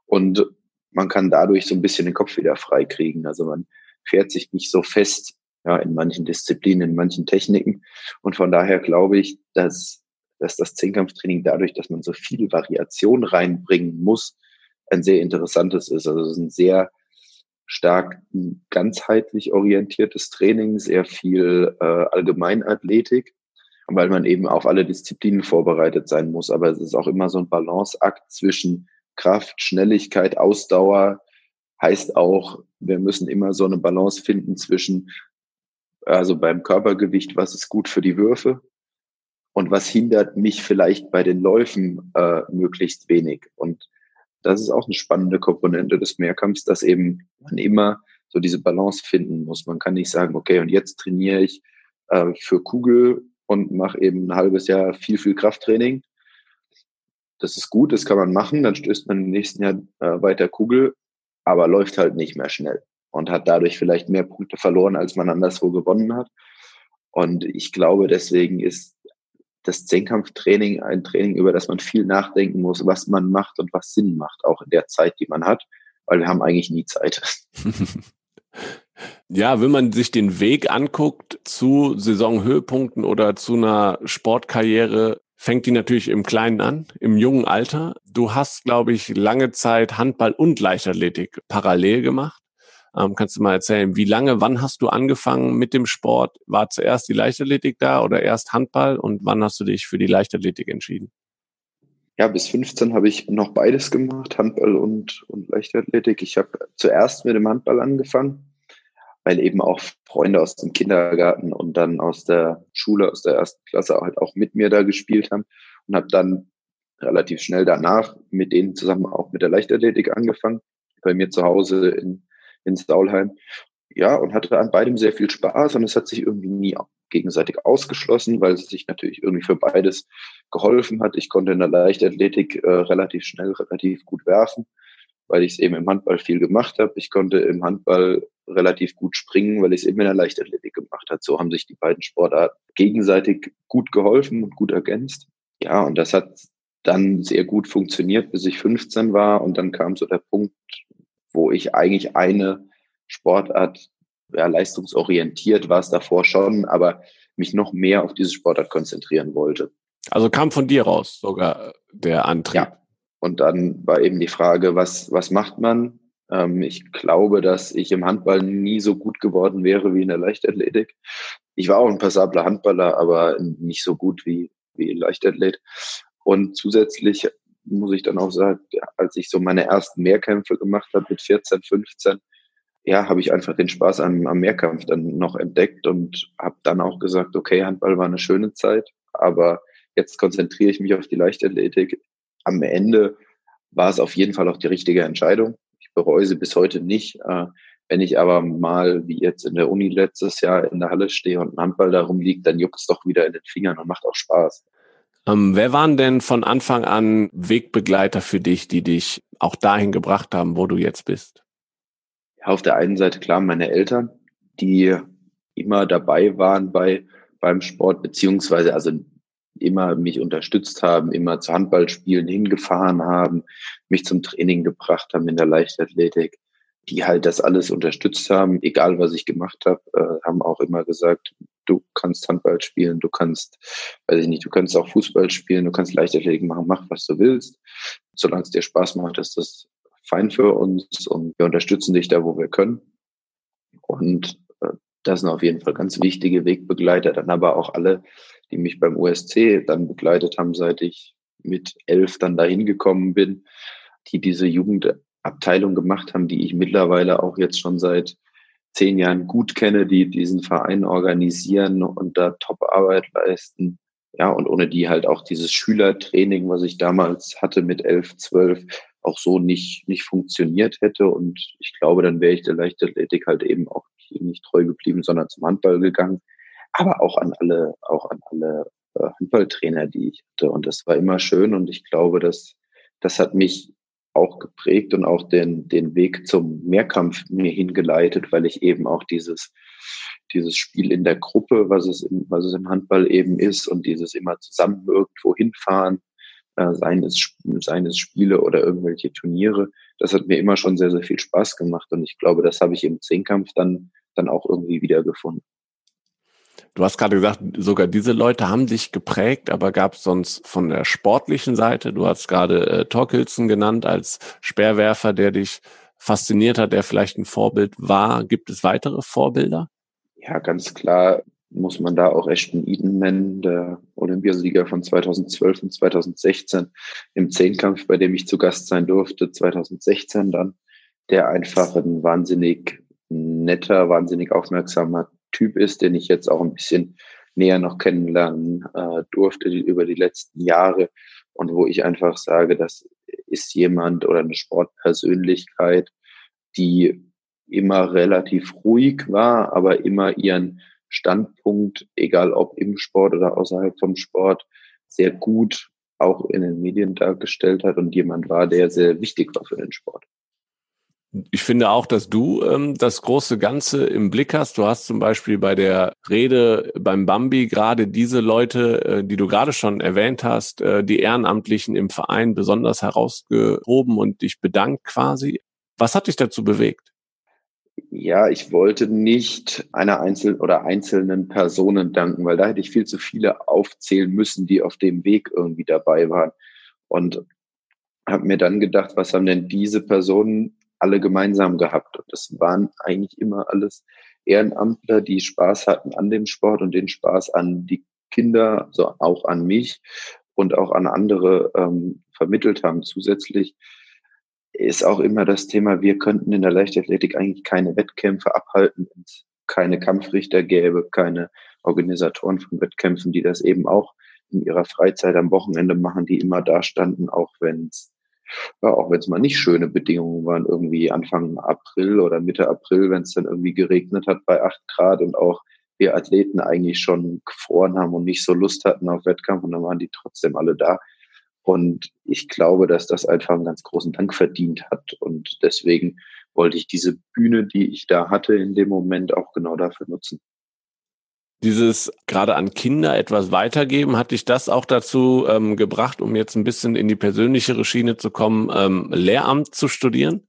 Und man kann dadurch so ein bisschen den Kopf wieder frei kriegen. Also man fährt sich nicht so fest ja, in manchen Disziplinen, in manchen Techniken. Und von daher glaube ich, dass dass das Zehnkampftraining dadurch, dass man so viel Variation reinbringen muss, ein sehr interessantes ist. Also es ist ein sehr stark ganzheitlich orientiertes Training, sehr viel äh, Allgemeinathletik, weil man eben auf alle Disziplinen vorbereitet sein muss. Aber es ist auch immer so ein Balanceakt zwischen Kraft, Schnelligkeit, Ausdauer. Heißt auch, wir müssen immer so eine Balance finden zwischen, also beim Körpergewicht, was ist gut für die Würfe, und was hindert mich vielleicht bei den Läufen äh, möglichst wenig. Und das ist auch eine spannende Komponente des Mehrkampfs, dass eben man immer so diese Balance finden muss. Man kann nicht sagen, okay, und jetzt trainiere ich äh, für Kugel und mache eben ein halbes Jahr viel, viel Krafttraining. Das ist gut, das kann man machen, dann stößt man im nächsten Jahr äh, weiter Kugel, aber läuft halt nicht mehr schnell und hat dadurch vielleicht mehr Punkte verloren, als man anderswo gewonnen hat. Und ich glaube, deswegen ist das Zehnkampftraining ein Training, über das man viel nachdenken muss, was man macht und was Sinn macht, auch in der Zeit, die man hat, weil wir haben eigentlich nie Zeit. Ja, wenn man sich den Weg anguckt zu Saisonhöhepunkten oder zu einer Sportkarriere, fängt die natürlich im Kleinen an, im jungen Alter. Du hast, glaube ich, lange Zeit Handball und Leichtathletik parallel gemacht. Ähm, kannst du mal erzählen, wie lange, wann hast du angefangen mit dem Sport? War zuerst die Leichtathletik da oder erst Handball und wann hast du dich für die Leichtathletik entschieden? Ja, bis 15 habe ich noch beides gemacht, Handball und, und Leichtathletik. Ich habe zuerst mit dem Handball angefangen weil eben auch Freunde aus dem Kindergarten und dann aus der Schule, aus der ersten Klasse halt auch mit mir da gespielt haben und habe dann relativ schnell danach mit denen zusammen auch mit der Leichtathletik angefangen, bei mir zu Hause in, in Saulheim. Ja, und hatte an beidem sehr viel Spaß und es hat sich irgendwie nie gegenseitig ausgeschlossen, weil es sich natürlich irgendwie für beides geholfen hat. Ich konnte in der Leichtathletik äh, relativ schnell, relativ gut werfen weil ich es eben im Handball viel gemacht habe. Ich konnte im Handball relativ gut springen, weil ich es eben in der Leichtathletik gemacht habe. So haben sich die beiden Sportarten gegenseitig gut geholfen und gut ergänzt. Ja, und das hat dann sehr gut funktioniert, bis ich 15 war. Und dann kam so der Punkt, wo ich eigentlich eine Sportart, ja, leistungsorientiert war es davor schon, aber mich noch mehr auf diese Sportart konzentrieren wollte. Also kam von dir raus sogar der Antrieb. Ja, und dann war eben die Frage, was, was macht man? Ähm, ich glaube, dass ich im Handball nie so gut geworden wäre wie in der Leichtathletik. Ich war auch ein passabler Handballer, aber nicht so gut wie, wie Leichtathlet. Und zusätzlich muss ich dann auch sagen, als ich so meine ersten Mehrkämpfe gemacht habe mit 14, 15, ja, habe ich einfach den Spaß am, am Mehrkampf dann noch entdeckt und habe dann auch gesagt, okay, Handball war eine schöne Zeit, aber jetzt konzentriere ich mich auf die Leichtathletik am Ende war es auf jeden Fall auch die richtige Entscheidung. Ich bereue sie bis heute nicht. Äh, wenn ich aber mal, wie jetzt in der Uni letztes Jahr, in der Halle stehe und ein Handball darum liegt, dann juckt es doch wieder in den Fingern und macht auch Spaß. Ähm, wer waren denn von Anfang an Wegbegleiter für dich, die dich auch dahin gebracht haben, wo du jetzt bist? Ja, auf der einen Seite klar meine Eltern, die immer dabei waren bei beim Sport, beziehungsweise also immer mich unterstützt haben, immer zu Handballspielen hingefahren haben, mich zum Training gebracht haben in der Leichtathletik, die halt das alles unterstützt haben, egal was ich gemacht habe, äh, haben auch immer gesagt, du kannst Handball spielen, du kannst, weiß ich nicht, du kannst auch Fußball spielen, du kannst Leichtathletik machen, mach was du willst. Solange es dir Spaß macht, ist das fein für uns und wir unterstützen dich da, wo wir können. Und äh, das sind auf jeden Fall ganz wichtige Wegbegleiter, dann aber auch alle, die mich beim USC dann begleitet haben, seit ich mit elf dann dahin gekommen bin, die diese Jugendabteilung gemacht haben, die ich mittlerweile auch jetzt schon seit zehn Jahren gut kenne, die diesen Verein organisieren und da Top-Arbeit leisten. Ja, und ohne die halt auch dieses Schülertraining, was ich damals hatte mit elf, zwölf, auch so nicht, nicht funktioniert hätte. Und ich glaube, dann wäre ich der Leichtathletik halt eben auch nicht treu geblieben, sondern zum Handball gegangen aber auch an alle, auch an alle äh, Handballtrainer, die ich hatte. Und das war immer schön und ich glaube, dass das hat mich auch geprägt und auch den, den Weg zum Mehrkampf mir hingeleitet, weil ich eben auch dieses, dieses Spiel in der Gruppe, was es im, was es im Handball eben ist und dieses immer zusammen irgendwo hinfahren, äh, seien, es, seien es Spiele oder irgendwelche Turniere, das hat mir immer schon sehr, sehr viel Spaß gemacht und ich glaube, das habe ich im Zehnkampf dann, dann auch irgendwie wiedergefunden. Du hast gerade gesagt, sogar diese Leute haben dich geprägt, aber gab es sonst von der sportlichen Seite, du hast gerade äh, Torkelsen genannt als Speerwerfer, der dich fasziniert hat, der vielleicht ein Vorbild war. Gibt es weitere Vorbilder? Ja, ganz klar muss man da auch Ashton Eden nennen, der Olympiasieger von 2012 und 2016 im Zehnkampf, bei dem ich zu Gast sein durfte, 2016 dann, der einfach ein wahnsinnig netter, wahnsinnig aufmerksamer Typ ist, den ich jetzt auch ein bisschen näher noch kennenlernen äh, durfte über die letzten Jahre und wo ich einfach sage, das ist jemand oder eine Sportpersönlichkeit, die immer relativ ruhig war, aber immer ihren Standpunkt, egal ob im Sport oder außerhalb vom Sport, sehr gut auch in den Medien dargestellt hat und jemand war, der sehr wichtig war für den Sport. Ich finde auch, dass du ähm, das große Ganze im Blick hast. Du hast zum Beispiel bei der Rede beim Bambi gerade diese Leute, äh, die du gerade schon erwähnt hast, äh, die Ehrenamtlichen im Verein besonders herausgehoben und dich bedankt quasi. Was hat dich dazu bewegt? Ja, ich wollte nicht einer einzelnen oder einzelnen Personen danken, weil da hätte ich viel zu viele aufzählen müssen, die auf dem Weg irgendwie dabei waren. Und habe mir dann gedacht, was haben denn diese Personen alle gemeinsam gehabt? Und das waren eigentlich immer alles Ehrenamtler, die Spaß hatten an dem Sport und den Spaß an die Kinder, so auch an mich und auch an andere ähm, vermittelt haben. Zusätzlich ist auch immer das Thema, wir könnten in der Leichtathletik eigentlich keine Wettkämpfe abhalten, wenn es keine Kampfrichter gäbe, keine Organisatoren von Wettkämpfen, die das eben auch in ihrer Freizeit am Wochenende machen, die immer da standen, auch wenn es ja, auch wenn es mal nicht schöne Bedingungen waren, irgendwie Anfang April oder Mitte April, wenn es dann irgendwie geregnet hat bei acht Grad und auch wir Athleten eigentlich schon gefroren haben und nicht so Lust hatten auf Wettkampf und dann waren die trotzdem alle da. Und ich glaube, dass das einfach einen ganz großen Dank verdient hat. Und deswegen wollte ich diese Bühne, die ich da hatte in dem Moment, auch genau dafür nutzen. Dieses gerade an Kinder etwas weitergeben, hat dich das auch dazu ähm, gebracht, um jetzt ein bisschen in die persönlichere Schiene zu kommen, ähm, Lehramt zu studieren?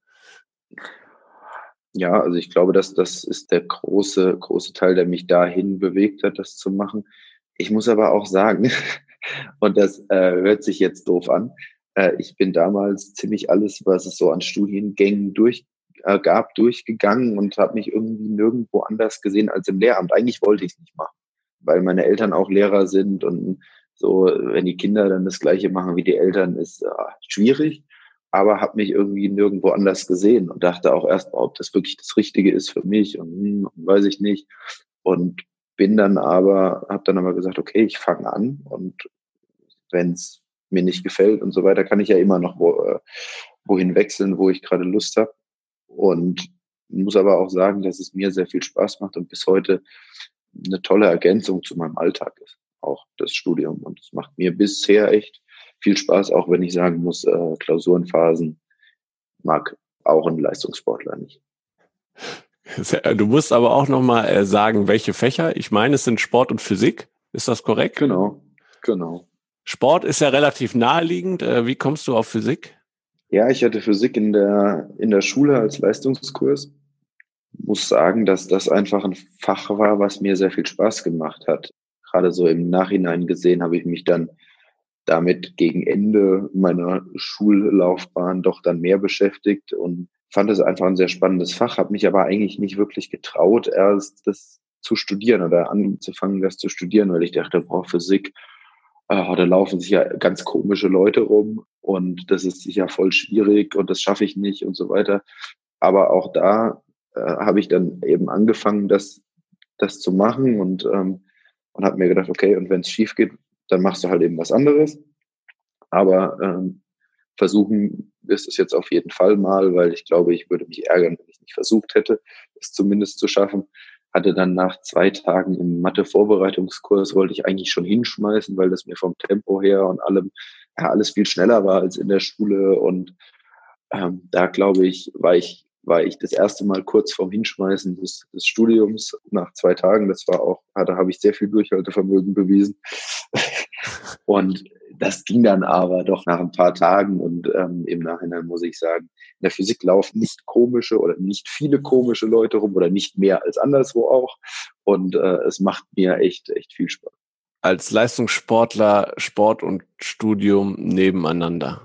Ja, also ich glaube, dass das ist der große, große Teil, der mich dahin bewegt hat, das zu machen. Ich muss aber auch sagen, Und das äh, hört sich jetzt doof an. Äh, ich bin damals ziemlich alles, was es so an Studiengängen durch äh, gab, durchgegangen und habe mich irgendwie nirgendwo anders gesehen als im Lehramt. Eigentlich wollte ich es nicht machen, weil meine Eltern auch Lehrer sind und so, wenn die Kinder dann das Gleiche machen wie die Eltern, ist äh, schwierig. Aber habe mich irgendwie nirgendwo anders gesehen und dachte auch erst ob das wirklich das Richtige ist für mich und hm, weiß ich nicht. Und bin dann aber, habe dann aber gesagt, okay, ich fange an und wenn es mir nicht gefällt und so weiter, kann ich ja immer noch wo, äh, wohin wechseln, wo ich gerade Lust habe. Und muss aber auch sagen, dass es mir sehr viel Spaß macht und bis heute eine tolle Ergänzung zu meinem Alltag ist, auch das Studium. Und es macht mir bisher echt viel Spaß, auch wenn ich sagen muss, äh, Klausurenphasen mag auch ein Leistungssportler nicht. Du musst aber auch nochmal äh, sagen, welche Fächer. Ich meine, es sind Sport und Physik. Ist das korrekt? Genau, genau. Sport ist ja relativ naheliegend. Äh, wie kommst du auf Physik? Ja, ich hatte Physik in der, in der Schule als Leistungskurs. Muss sagen, dass das einfach ein Fach war, was mir sehr viel Spaß gemacht hat. Gerade so im Nachhinein gesehen habe ich mich dann damit gegen Ende meiner Schullaufbahn doch dann mehr beschäftigt und fand es einfach ein sehr spannendes Fach, habe mich aber eigentlich nicht wirklich getraut, erst das zu studieren oder anzufangen, das zu studieren, weil ich dachte, boah, Physik, äh, da laufen sich ja ganz komische Leute rum und das ist sicher voll schwierig und das schaffe ich nicht und so weiter. Aber auch da äh, habe ich dann eben angefangen, das, das zu machen und, ähm, und habe mir gedacht, okay, und wenn es schief geht, dann machst du halt eben was anderes. Aber ähm, versuchen ist es jetzt auf jeden Fall mal, weil ich glaube, ich würde mich ärgern, wenn ich nicht versucht hätte, es zumindest zu schaffen. Hatte dann nach zwei Tagen im Mathe-Vorbereitungskurs, wollte ich eigentlich schon hinschmeißen, weil das mir vom Tempo her und allem ja, alles viel schneller war als in der Schule. Und ähm, da glaube ich, war ich, war ich das erste Mal kurz vorm Hinschmeißen des, des Studiums nach zwei Tagen. Das war auch, da habe ich sehr viel Durchhaltevermögen bewiesen. Und das ging dann aber doch nach ein paar Tagen und ähm, im Nachhinein muss ich sagen, in der Physik laufen nicht komische oder nicht viele komische Leute rum oder nicht mehr als anderswo auch. Und äh, es macht mir echt, echt viel Spaß. Als Leistungssportler Sport und Studium nebeneinander.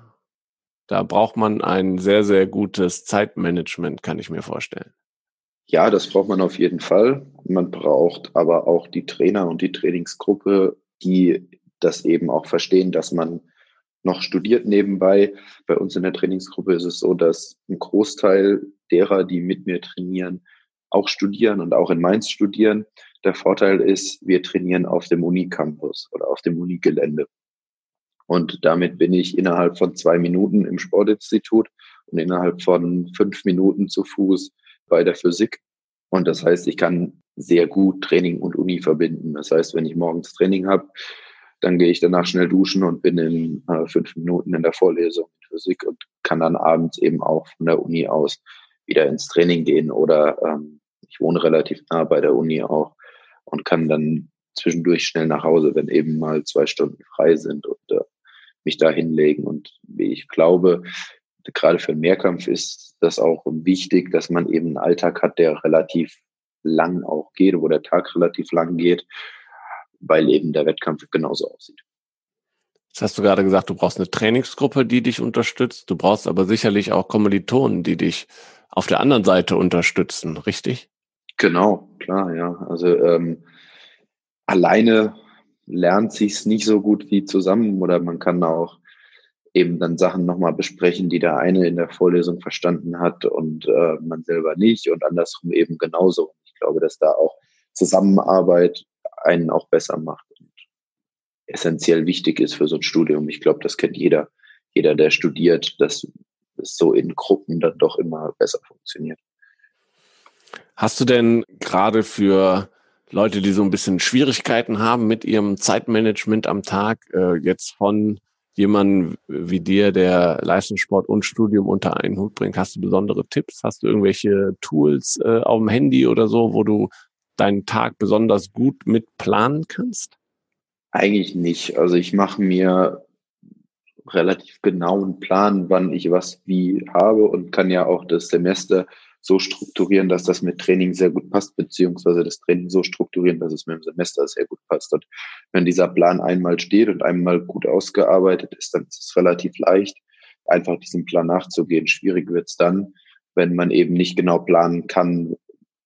Da braucht man ein sehr, sehr gutes Zeitmanagement, kann ich mir vorstellen. Ja, das braucht man auf jeden Fall. Man braucht aber auch die Trainer und die Trainingsgruppe, die das eben auch verstehen, dass man noch studiert nebenbei. Bei uns in der Trainingsgruppe ist es so, dass ein Großteil derer, die mit mir trainieren, auch studieren und auch in Mainz studieren. Der Vorteil ist, wir trainieren auf dem Unicampus oder auf dem Unigelände. Und damit bin ich innerhalb von zwei Minuten im Sportinstitut und innerhalb von fünf Minuten zu Fuß bei der Physik. Und das heißt, ich kann sehr gut Training und Uni verbinden. Das heißt, wenn ich morgens Training habe, dann gehe ich danach schnell duschen und bin in äh, fünf Minuten in der Vorlesung in Physik und kann dann abends eben auch von der Uni aus wieder ins Training gehen oder ähm, ich wohne relativ nah bei der Uni auch und kann dann zwischendurch schnell nach Hause, wenn eben mal zwei Stunden frei sind und äh, mich da hinlegen. Und wie ich glaube, gerade für einen Mehrkampf ist das auch wichtig, dass man eben einen Alltag hat, der relativ lang auch geht, wo der Tag relativ lang geht, weil eben der Wettkampf genauso aussieht. Jetzt hast du gerade gesagt, du brauchst eine Trainingsgruppe, die dich unterstützt. Du brauchst aber sicherlich auch Kommilitonen, die dich auf der anderen Seite unterstützen, richtig? Genau, klar, ja. Also ähm, alleine lernt sich's nicht so gut wie zusammen oder man kann auch eben dann Sachen nochmal besprechen, die der eine in der Vorlesung verstanden hat und äh, man selber nicht und andersrum eben genauso. Ich glaube, dass da auch Zusammenarbeit einen auch besser macht und essentiell wichtig ist für so ein Studium. Ich glaube, das kennt jeder, jeder, der studiert, dass es so in Gruppen dann doch immer besser funktioniert. Hast du denn gerade für Leute, die so ein bisschen Schwierigkeiten haben mit ihrem Zeitmanagement am Tag, äh, jetzt von jemandem wie dir, der Leistungssport und Studium unter einen Hut bringt, hast du besondere Tipps? Hast du irgendwelche Tools äh, auf dem Handy oder so, wo du deinen Tag besonders gut mit planen kannst? Eigentlich nicht. Also ich mache mir relativ genauen Plan, wann ich was wie habe und kann ja auch das Semester so strukturieren, dass das mit Training sehr gut passt, beziehungsweise das Training so strukturieren, dass es mit dem Semester sehr gut passt. Und wenn dieser Plan einmal steht und einmal gut ausgearbeitet ist, dann ist es relativ leicht, einfach diesem Plan nachzugehen. Schwierig wird es dann, wenn man eben nicht genau planen kann,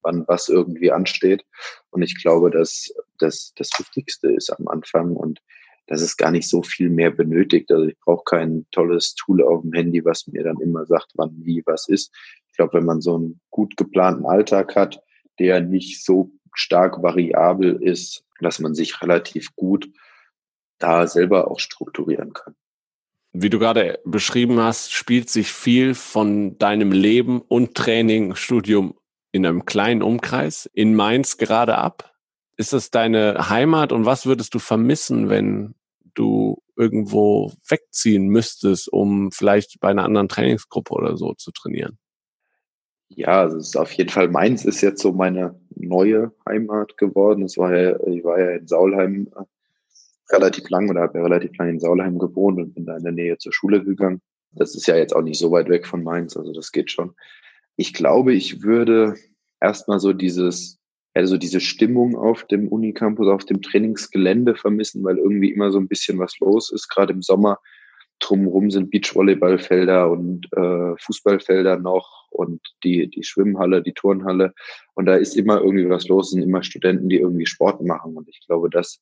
wann was irgendwie ansteht. Und ich glaube, dass das das Wichtigste ist am Anfang und dass es gar nicht so viel mehr benötigt. Also ich brauche kein tolles Tool auf dem Handy, was mir dann immer sagt, wann wie was ist. Ich glaube, wenn man so einen gut geplanten Alltag hat, der nicht so stark variabel ist, dass man sich relativ gut da selber auch strukturieren kann. Wie du gerade beschrieben hast, spielt sich viel von deinem Leben und Training, Studium in einem kleinen Umkreis in Mainz gerade ab. Ist das deine Heimat und was würdest du vermissen, wenn du irgendwo wegziehen müsstest, um vielleicht bei einer anderen Trainingsgruppe oder so zu trainieren? Ja, also es ist auf jeden Fall Mainz ist jetzt so meine neue Heimat geworden. Es war ja, ich war ja in Saulheim äh, relativ lang oder habe ja relativ lang in Saulheim gewohnt und bin da in der Nähe zur Schule gegangen. Das ist ja jetzt auch nicht so weit weg von Mainz, also das geht schon. Ich glaube, ich würde erstmal so dieses, also diese Stimmung auf dem Unicampus, auf dem Trainingsgelände vermissen, weil irgendwie immer so ein bisschen was los ist. Gerade im Sommer drumherum sind Beachvolleyballfelder und äh, Fußballfelder noch und die, die Schwimmhalle, die Turnhalle. Und da ist immer irgendwie was los, sind immer Studenten, die irgendwie Sport machen. Und ich glaube, das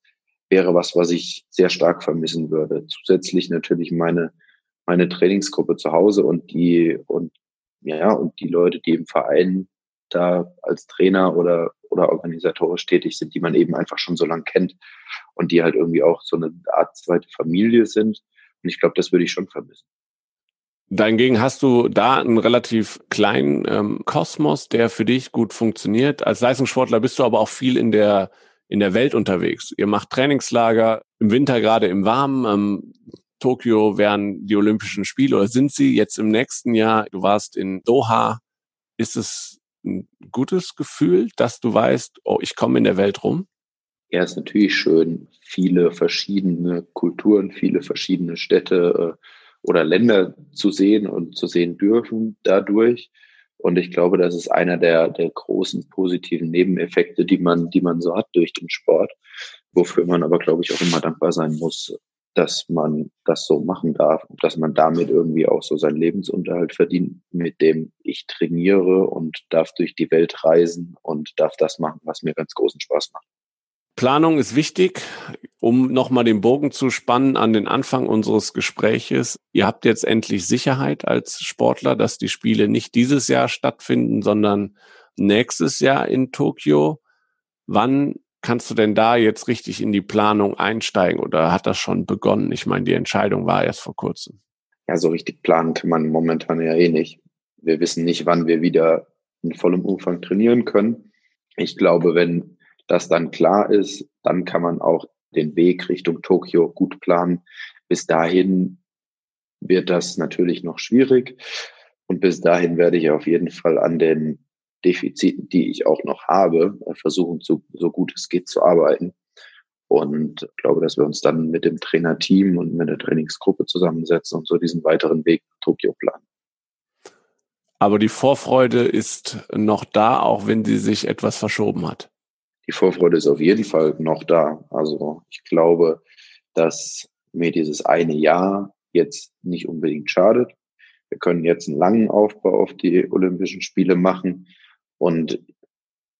wäre was, was ich sehr stark vermissen würde. Zusätzlich natürlich meine, meine Trainingsgruppe zu Hause und die, und ja, und die Leute, die im Verein da als Trainer oder, oder organisatorisch tätig sind, die man eben einfach schon so lange kennt und die halt irgendwie auch so eine Art zweite Familie sind. Und ich glaube, das würde ich schon vermissen. Dahingegen hast du da einen relativ kleinen ähm, Kosmos, der für dich gut funktioniert. Als Leistungssportler bist du aber auch viel in der in der Welt unterwegs. Ihr macht Trainingslager im Winter gerade im Warmen. Ähm, Tokio wären die Olympischen Spiele oder sind sie jetzt im nächsten Jahr? Du warst in Doha. Ist es ein gutes Gefühl, dass du weißt, oh, ich komme in der Welt rum? Ja, ist natürlich schön, viele verschiedene Kulturen, viele verschiedene Städte äh, oder Länder zu sehen und zu sehen dürfen dadurch. Und ich glaube, das ist einer der, der großen positiven Nebeneffekte, die man, die man so hat durch den Sport, wofür man aber, glaube ich, auch immer dankbar sein muss, dass man das so machen darf, dass man damit irgendwie auch so seinen Lebensunterhalt verdient, mit dem ich trainiere und darf durch die Welt reisen und darf das machen, was mir ganz großen Spaß macht. Planung ist wichtig, um nochmal den Bogen zu spannen an den Anfang unseres Gespräches. Ihr habt jetzt endlich Sicherheit als Sportler, dass die Spiele nicht dieses Jahr stattfinden, sondern nächstes Jahr in Tokio. Wann kannst du denn da jetzt richtig in die Planung einsteigen oder hat das schon begonnen? Ich meine, die Entscheidung war erst vor kurzem. Ja, so richtig planen kann man momentan ja eh nicht. Wir wissen nicht, wann wir wieder in vollem Umfang trainieren können. Ich glaube, wenn das dann klar ist, dann kann man auch den Weg Richtung Tokio gut planen. Bis dahin wird das natürlich noch schwierig. Und bis dahin werde ich auf jeden Fall an den Defiziten, die ich auch noch habe, versuchen, zu, so gut es geht zu arbeiten. Und glaube, dass wir uns dann mit dem Trainerteam und mit der Trainingsgruppe zusammensetzen und so diesen weiteren Weg nach Tokio planen. Aber die Vorfreude ist noch da, auch wenn sie sich etwas verschoben hat. Die Vorfreude ist auf jeden Fall noch da. Also ich glaube, dass mir dieses eine Jahr jetzt nicht unbedingt schadet. Wir können jetzt einen langen Aufbau auf die Olympischen Spiele machen. Und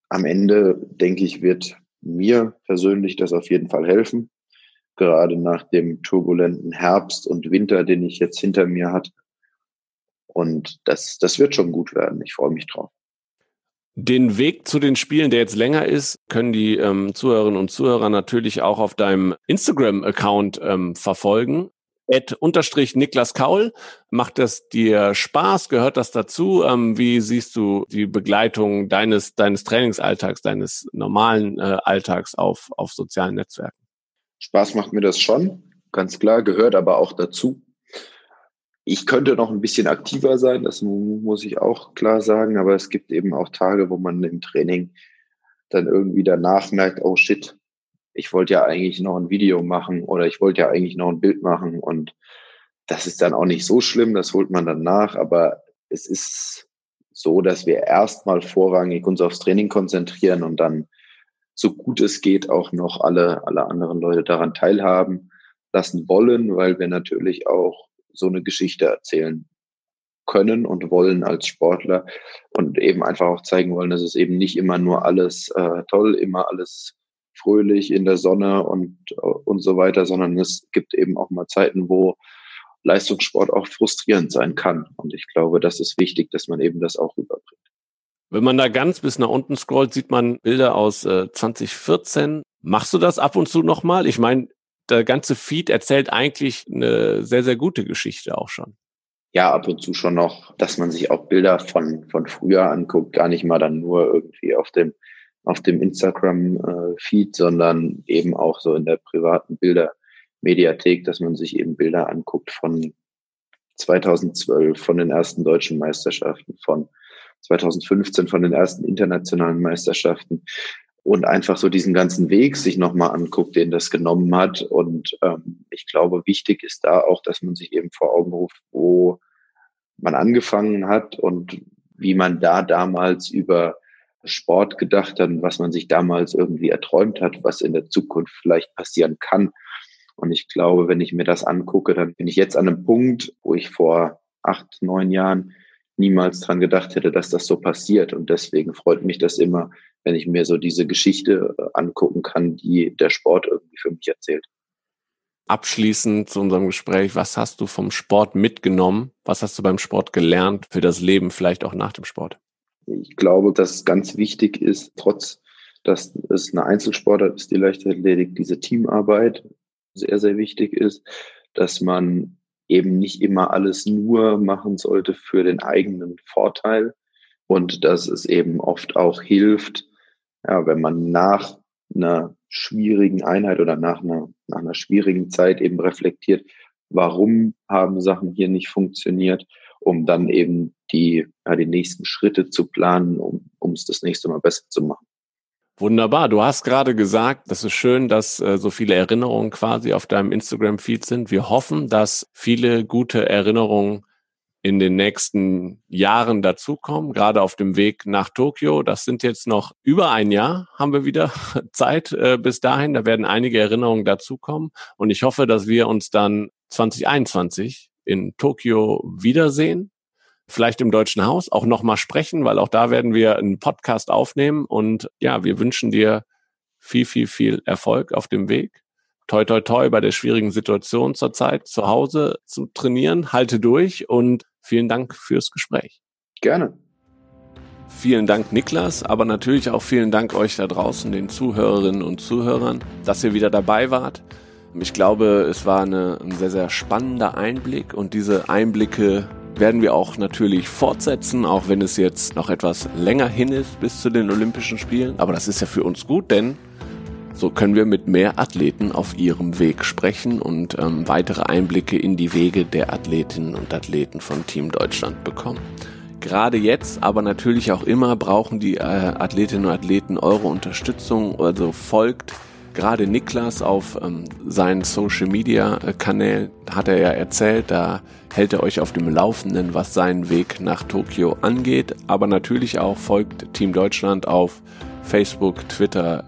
am Ende, denke ich, wird mir persönlich das auf jeden Fall helfen. Gerade nach dem turbulenten Herbst und Winter, den ich jetzt hinter mir hatte. Und das, das wird schon gut werden. Ich freue mich drauf. Den Weg zu den Spielen, der jetzt länger ist, können die ähm, Zuhörerinnen und Zuhörer natürlich auch auf deinem Instagram-Account ähm, verfolgen. Ed unterstrich Niklas Kaul. Macht das dir Spaß? Gehört das dazu? Ähm, wie siehst du die Begleitung deines, deines Trainingsalltags, deines normalen äh, Alltags auf, auf sozialen Netzwerken? Spaß macht mir das schon, ganz klar, gehört aber auch dazu. Ich könnte noch ein bisschen aktiver sein, das muss ich auch klar sagen, aber es gibt eben auch Tage, wo man im Training dann irgendwie danach merkt, oh shit, ich wollte ja eigentlich noch ein Video machen oder ich wollte ja eigentlich noch ein Bild machen und das ist dann auch nicht so schlimm, das holt man dann nach, aber es ist so, dass wir erstmal vorrangig uns aufs Training konzentrieren und dann so gut es geht auch noch alle, alle anderen Leute daran teilhaben lassen wollen, weil wir natürlich auch so eine Geschichte erzählen können und wollen als Sportler und eben einfach auch zeigen wollen, dass es eben nicht immer nur alles äh, toll, immer alles fröhlich in der Sonne und, und so weiter, sondern es gibt eben auch mal Zeiten, wo Leistungssport auch frustrierend sein kann. Und ich glaube, das ist wichtig, dass man eben das auch rüberbringt. Wenn man da ganz bis nach unten scrollt, sieht man Bilder aus äh, 2014. Machst du das ab und zu nochmal? Ich meine, der ganze Feed erzählt eigentlich eine sehr, sehr gute Geschichte auch schon. Ja, ab und zu schon noch, dass man sich auch Bilder von, von früher anguckt, gar nicht mal dann nur irgendwie auf dem, auf dem Instagram-Feed, äh, sondern eben auch so in der privaten Bildermediathek, dass man sich eben Bilder anguckt von 2012, von den ersten deutschen Meisterschaften, von 2015, von den ersten internationalen Meisterschaften und einfach so diesen ganzen Weg sich nochmal anguckt, den das genommen hat. Und ähm, ich glaube, wichtig ist da auch, dass man sich eben vor Augen ruft, wo man angefangen hat und wie man da damals über Sport gedacht und was man sich damals irgendwie erträumt hat, was in der Zukunft vielleicht passieren kann. Und ich glaube, wenn ich mir das angucke, dann bin ich jetzt an einem Punkt, wo ich vor acht, neun Jahren niemals dran gedacht hätte, dass das so passiert. Und deswegen freut mich das immer, wenn ich mir so diese Geschichte äh, angucken kann, die der Sport irgendwie für mich erzählt. Abschließend zu unserem Gespräch, was hast du vom Sport mitgenommen? Was hast du beim Sport gelernt für das Leben, vielleicht auch nach dem Sport? Ich glaube, dass ganz wichtig ist, trotz dass es eine Einzelsportart ist, die Leichtathletik, diese Teamarbeit sehr, sehr wichtig ist, dass man eben nicht immer alles nur machen sollte für den eigenen Vorteil und dass es eben oft auch hilft, ja, wenn man nach einer schwierigen Einheit oder nach einer, nach einer schwierigen Zeit eben reflektiert, warum haben Sachen hier nicht funktioniert, um dann eben die, ja, die nächsten Schritte zu planen, um, es das nächste Mal besser zu machen. Wunderbar. Du hast gerade gesagt, das ist schön, dass äh, so viele Erinnerungen quasi auf deinem Instagram-Feed sind. Wir hoffen, dass viele gute Erinnerungen in den nächsten Jahren dazukommen, gerade auf dem Weg nach Tokio. Das sind jetzt noch über ein Jahr, haben wir wieder Zeit äh, bis dahin. Da werden einige Erinnerungen dazukommen. Und ich hoffe, dass wir uns dann 2021 in Tokio wiedersehen. Vielleicht im Deutschen Haus auch nochmal sprechen, weil auch da werden wir einen Podcast aufnehmen. Und ja, wir wünschen dir viel, viel, viel Erfolg auf dem Weg toi toi toi bei der schwierigen Situation zurzeit zu Hause zu trainieren. Halte durch und vielen Dank fürs Gespräch. Gerne. Vielen Dank, Niklas, aber natürlich auch vielen Dank euch da draußen, den Zuhörerinnen und Zuhörern, dass ihr wieder dabei wart. Ich glaube, es war eine, ein sehr, sehr spannender Einblick und diese Einblicke werden wir auch natürlich fortsetzen, auch wenn es jetzt noch etwas länger hin ist bis zu den Olympischen Spielen. Aber das ist ja für uns gut, denn So können wir mit mehr Athleten auf ihrem Weg sprechen und ähm, weitere Einblicke in die Wege der Athletinnen und Athleten von Team Deutschland bekommen. Gerade jetzt, aber natürlich auch immer brauchen die äh, Athletinnen und Athleten eure Unterstützung. Also folgt gerade Niklas auf ähm, seinen Social Media äh, Kanälen, hat er ja erzählt, da hält er euch auf dem Laufenden, was seinen Weg nach Tokio angeht. Aber natürlich auch folgt Team Deutschland auf Facebook, Twitter,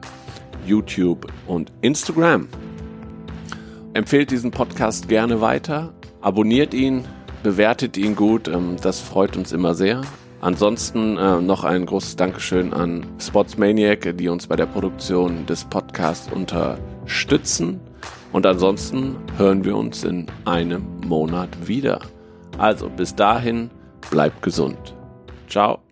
YouTube und Instagram. Empfehlt diesen Podcast gerne weiter, abonniert ihn, bewertet ihn gut, ähm, das freut uns immer sehr. Ansonsten äh, noch ein großes Dankeschön an Sportsmaniac, die uns bei der Produktion des Podcasts unterstützen. Und ansonsten hören wir uns in einem Monat wieder. Also bis dahin, bleibt gesund. Ciao.